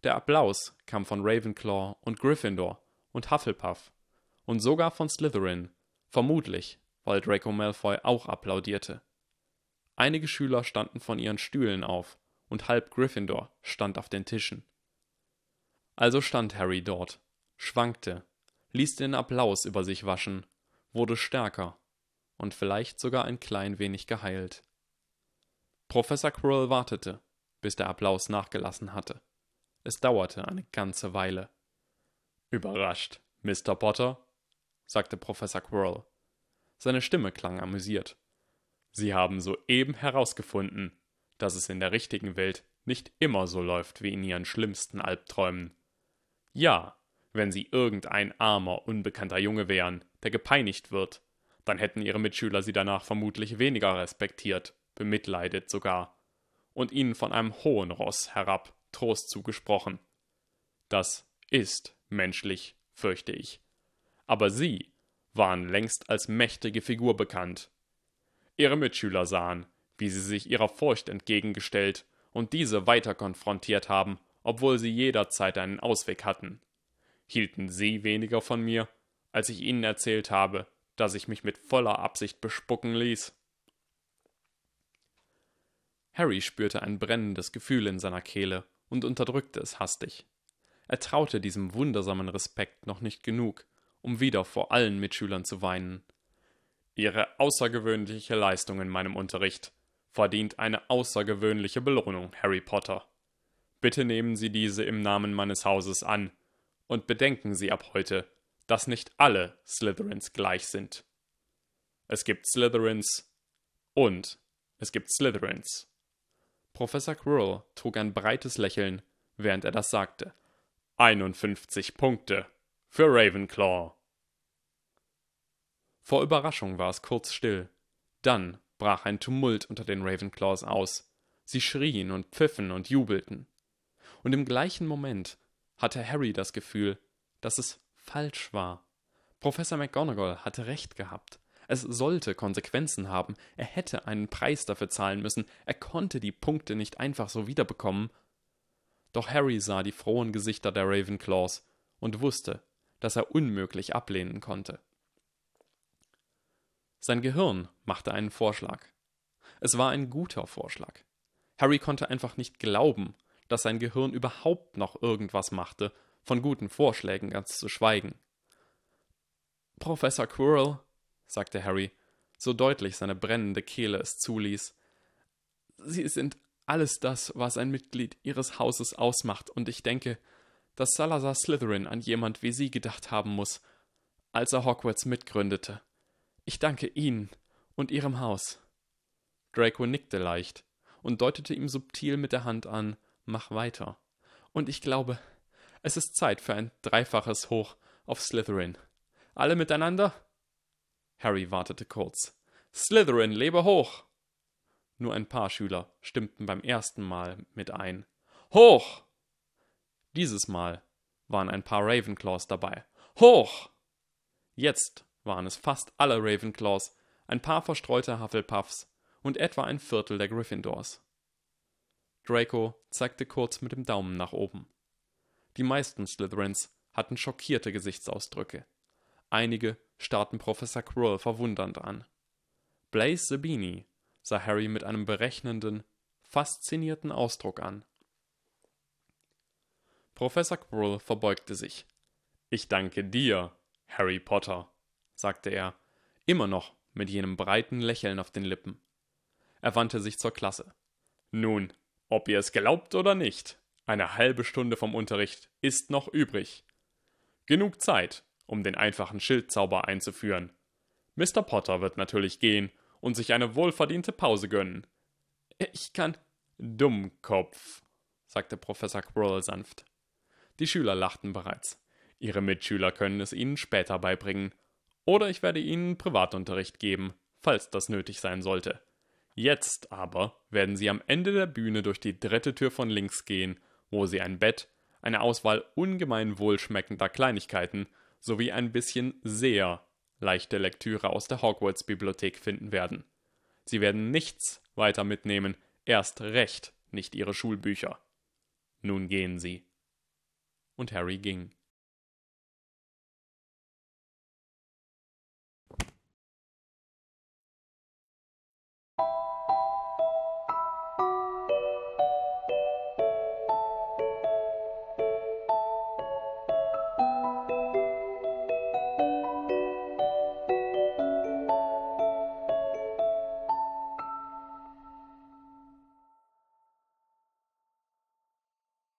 [SPEAKER 1] Der Applaus kam von Ravenclaw und Gryffindor und Hufflepuff und sogar von Slytherin, vermutlich, weil Draco Malfoy auch applaudierte. Einige Schüler standen von ihren Stühlen auf und halb Gryffindor stand auf den Tischen. Also stand Harry dort, schwankte, ließ den Applaus über sich waschen, wurde stärker und vielleicht sogar ein klein wenig geheilt. Professor Quirrell wartete, bis der Applaus nachgelassen hatte. Es dauerte eine ganze Weile.
[SPEAKER 2] Überrascht, Mr. Potter? sagte Professor Quirrell. Seine Stimme klang amüsiert. Sie haben soeben herausgefunden, dass es in der richtigen Welt nicht immer so läuft wie in Ihren schlimmsten Albträumen. Ja, wenn Sie irgendein armer, unbekannter Junge wären, der gepeinigt wird, dann hätten Ihre Mitschüler Sie danach vermutlich weniger respektiert, bemitleidet sogar, und Ihnen von einem hohen Ross herab Trost zugesprochen. Das ist menschlich, fürchte ich. Aber Sie waren längst als mächtige Figur bekannt. Ihre Mitschüler sahen, wie sie sich ihrer Furcht entgegengestellt und diese weiter konfrontiert haben, obwohl sie jederzeit einen Ausweg hatten. Hielten sie weniger von mir, als ich ihnen erzählt habe, dass ich mich mit voller Absicht bespucken ließ?
[SPEAKER 1] Harry spürte ein brennendes Gefühl in seiner Kehle und unterdrückte es hastig. Er traute diesem wundersamen Respekt noch nicht genug, um wieder vor allen Mitschülern zu weinen.
[SPEAKER 2] Ihre außergewöhnliche Leistung in meinem Unterricht verdient eine außergewöhnliche Belohnung, Harry Potter. Bitte nehmen Sie diese im Namen meines Hauses an und bedenken Sie ab heute, dass nicht alle Slytherins gleich sind. Es gibt Slytherins und es gibt Slytherins.
[SPEAKER 1] Professor Quirrell trug ein breites Lächeln, während er das sagte.
[SPEAKER 2] 51 Punkte für Ravenclaw.
[SPEAKER 1] Vor Überraschung war es kurz still. Dann brach ein Tumult unter den Ravenclaws aus. Sie schrien und pfiffen und jubelten. Und im gleichen Moment hatte Harry das Gefühl, dass es falsch war. Professor McGonagall hatte recht gehabt. Es sollte Konsequenzen haben. Er hätte einen Preis dafür zahlen müssen. Er konnte die Punkte nicht einfach so wiederbekommen. Doch Harry sah die frohen Gesichter der Ravenclaws und wusste, dass er unmöglich ablehnen konnte. Sein Gehirn machte einen Vorschlag. Es war ein guter Vorschlag. Harry konnte einfach nicht glauben, dass sein Gehirn überhaupt noch irgendwas machte, von guten Vorschlägen ganz zu schweigen. Professor Quirrell, sagte Harry, so deutlich seine brennende Kehle es zuließ, Sie sind alles das, was ein Mitglied Ihres Hauses ausmacht, und ich denke, dass Salazar Slytherin an jemand wie Sie gedacht haben muss, als er Hogwarts mitgründete. Ich danke Ihnen und Ihrem Haus. Draco nickte leicht und deutete ihm subtil mit der Hand an, mach weiter. Und ich glaube, es ist Zeit für ein dreifaches Hoch auf Slytherin. Alle miteinander? Harry wartete kurz. Slytherin, lebe hoch! Nur ein paar Schüler stimmten beim ersten Mal mit ein. Hoch! Dieses Mal waren ein paar Ravenclaws dabei. Hoch! Jetzt waren es fast alle Ravenclaws, ein paar verstreute Hufflepuffs und etwa ein Viertel der Gryffindors. Draco zeigte kurz mit dem Daumen nach oben. Die meisten Slytherins hatten schockierte Gesichtsausdrücke. Einige starrten Professor Quirrell verwundernd an. Blaze Sabini sah Harry mit einem berechnenden, faszinierten Ausdruck an. Professor Quirrell verbeugte sich.
[SPEAKER 2] Ich danke dir, Harry Potter sagte er, immer noch mit jenem breiten Lächeln auf den Lippen. Er wandte sich zur Klasse. Nun, ob ihr es glaubt oder nicht, eine halbe Stunde vom Unterricht ist noch übrig. Genug Zeit, um den einfachen Schildzauber einzuführen. Mr. Potter wird natürlich gehen und sich eine wohlverdiente Pause gönnen.
[SPEAKER 1] Ich kann.
[SPEAKER 2] Dummkopf, sagte Professor Quirrell sanft. Die Schüler lachten bereits. Ihre Mitschüler können es Ihnen später beibringen. Oder ich werde Ihnen Privatunterricht geben, falls das nötig sein sollte. Jetzt aber werden Sie am Ende der Bühne durch die dritte Tür von links gehen, wo Sie ein Bett, eine Auswahl ungemein wohlschmeckender Kleinigkeiten sowie ein bisschen sehr leichte Lektüre aus der Hogwarts-Bibliothek finden werden. Sie werden nichts weiter mitnehmen, erst recht nicht ihre Schulbücher. Nun gehen Sie. Und Harry ging.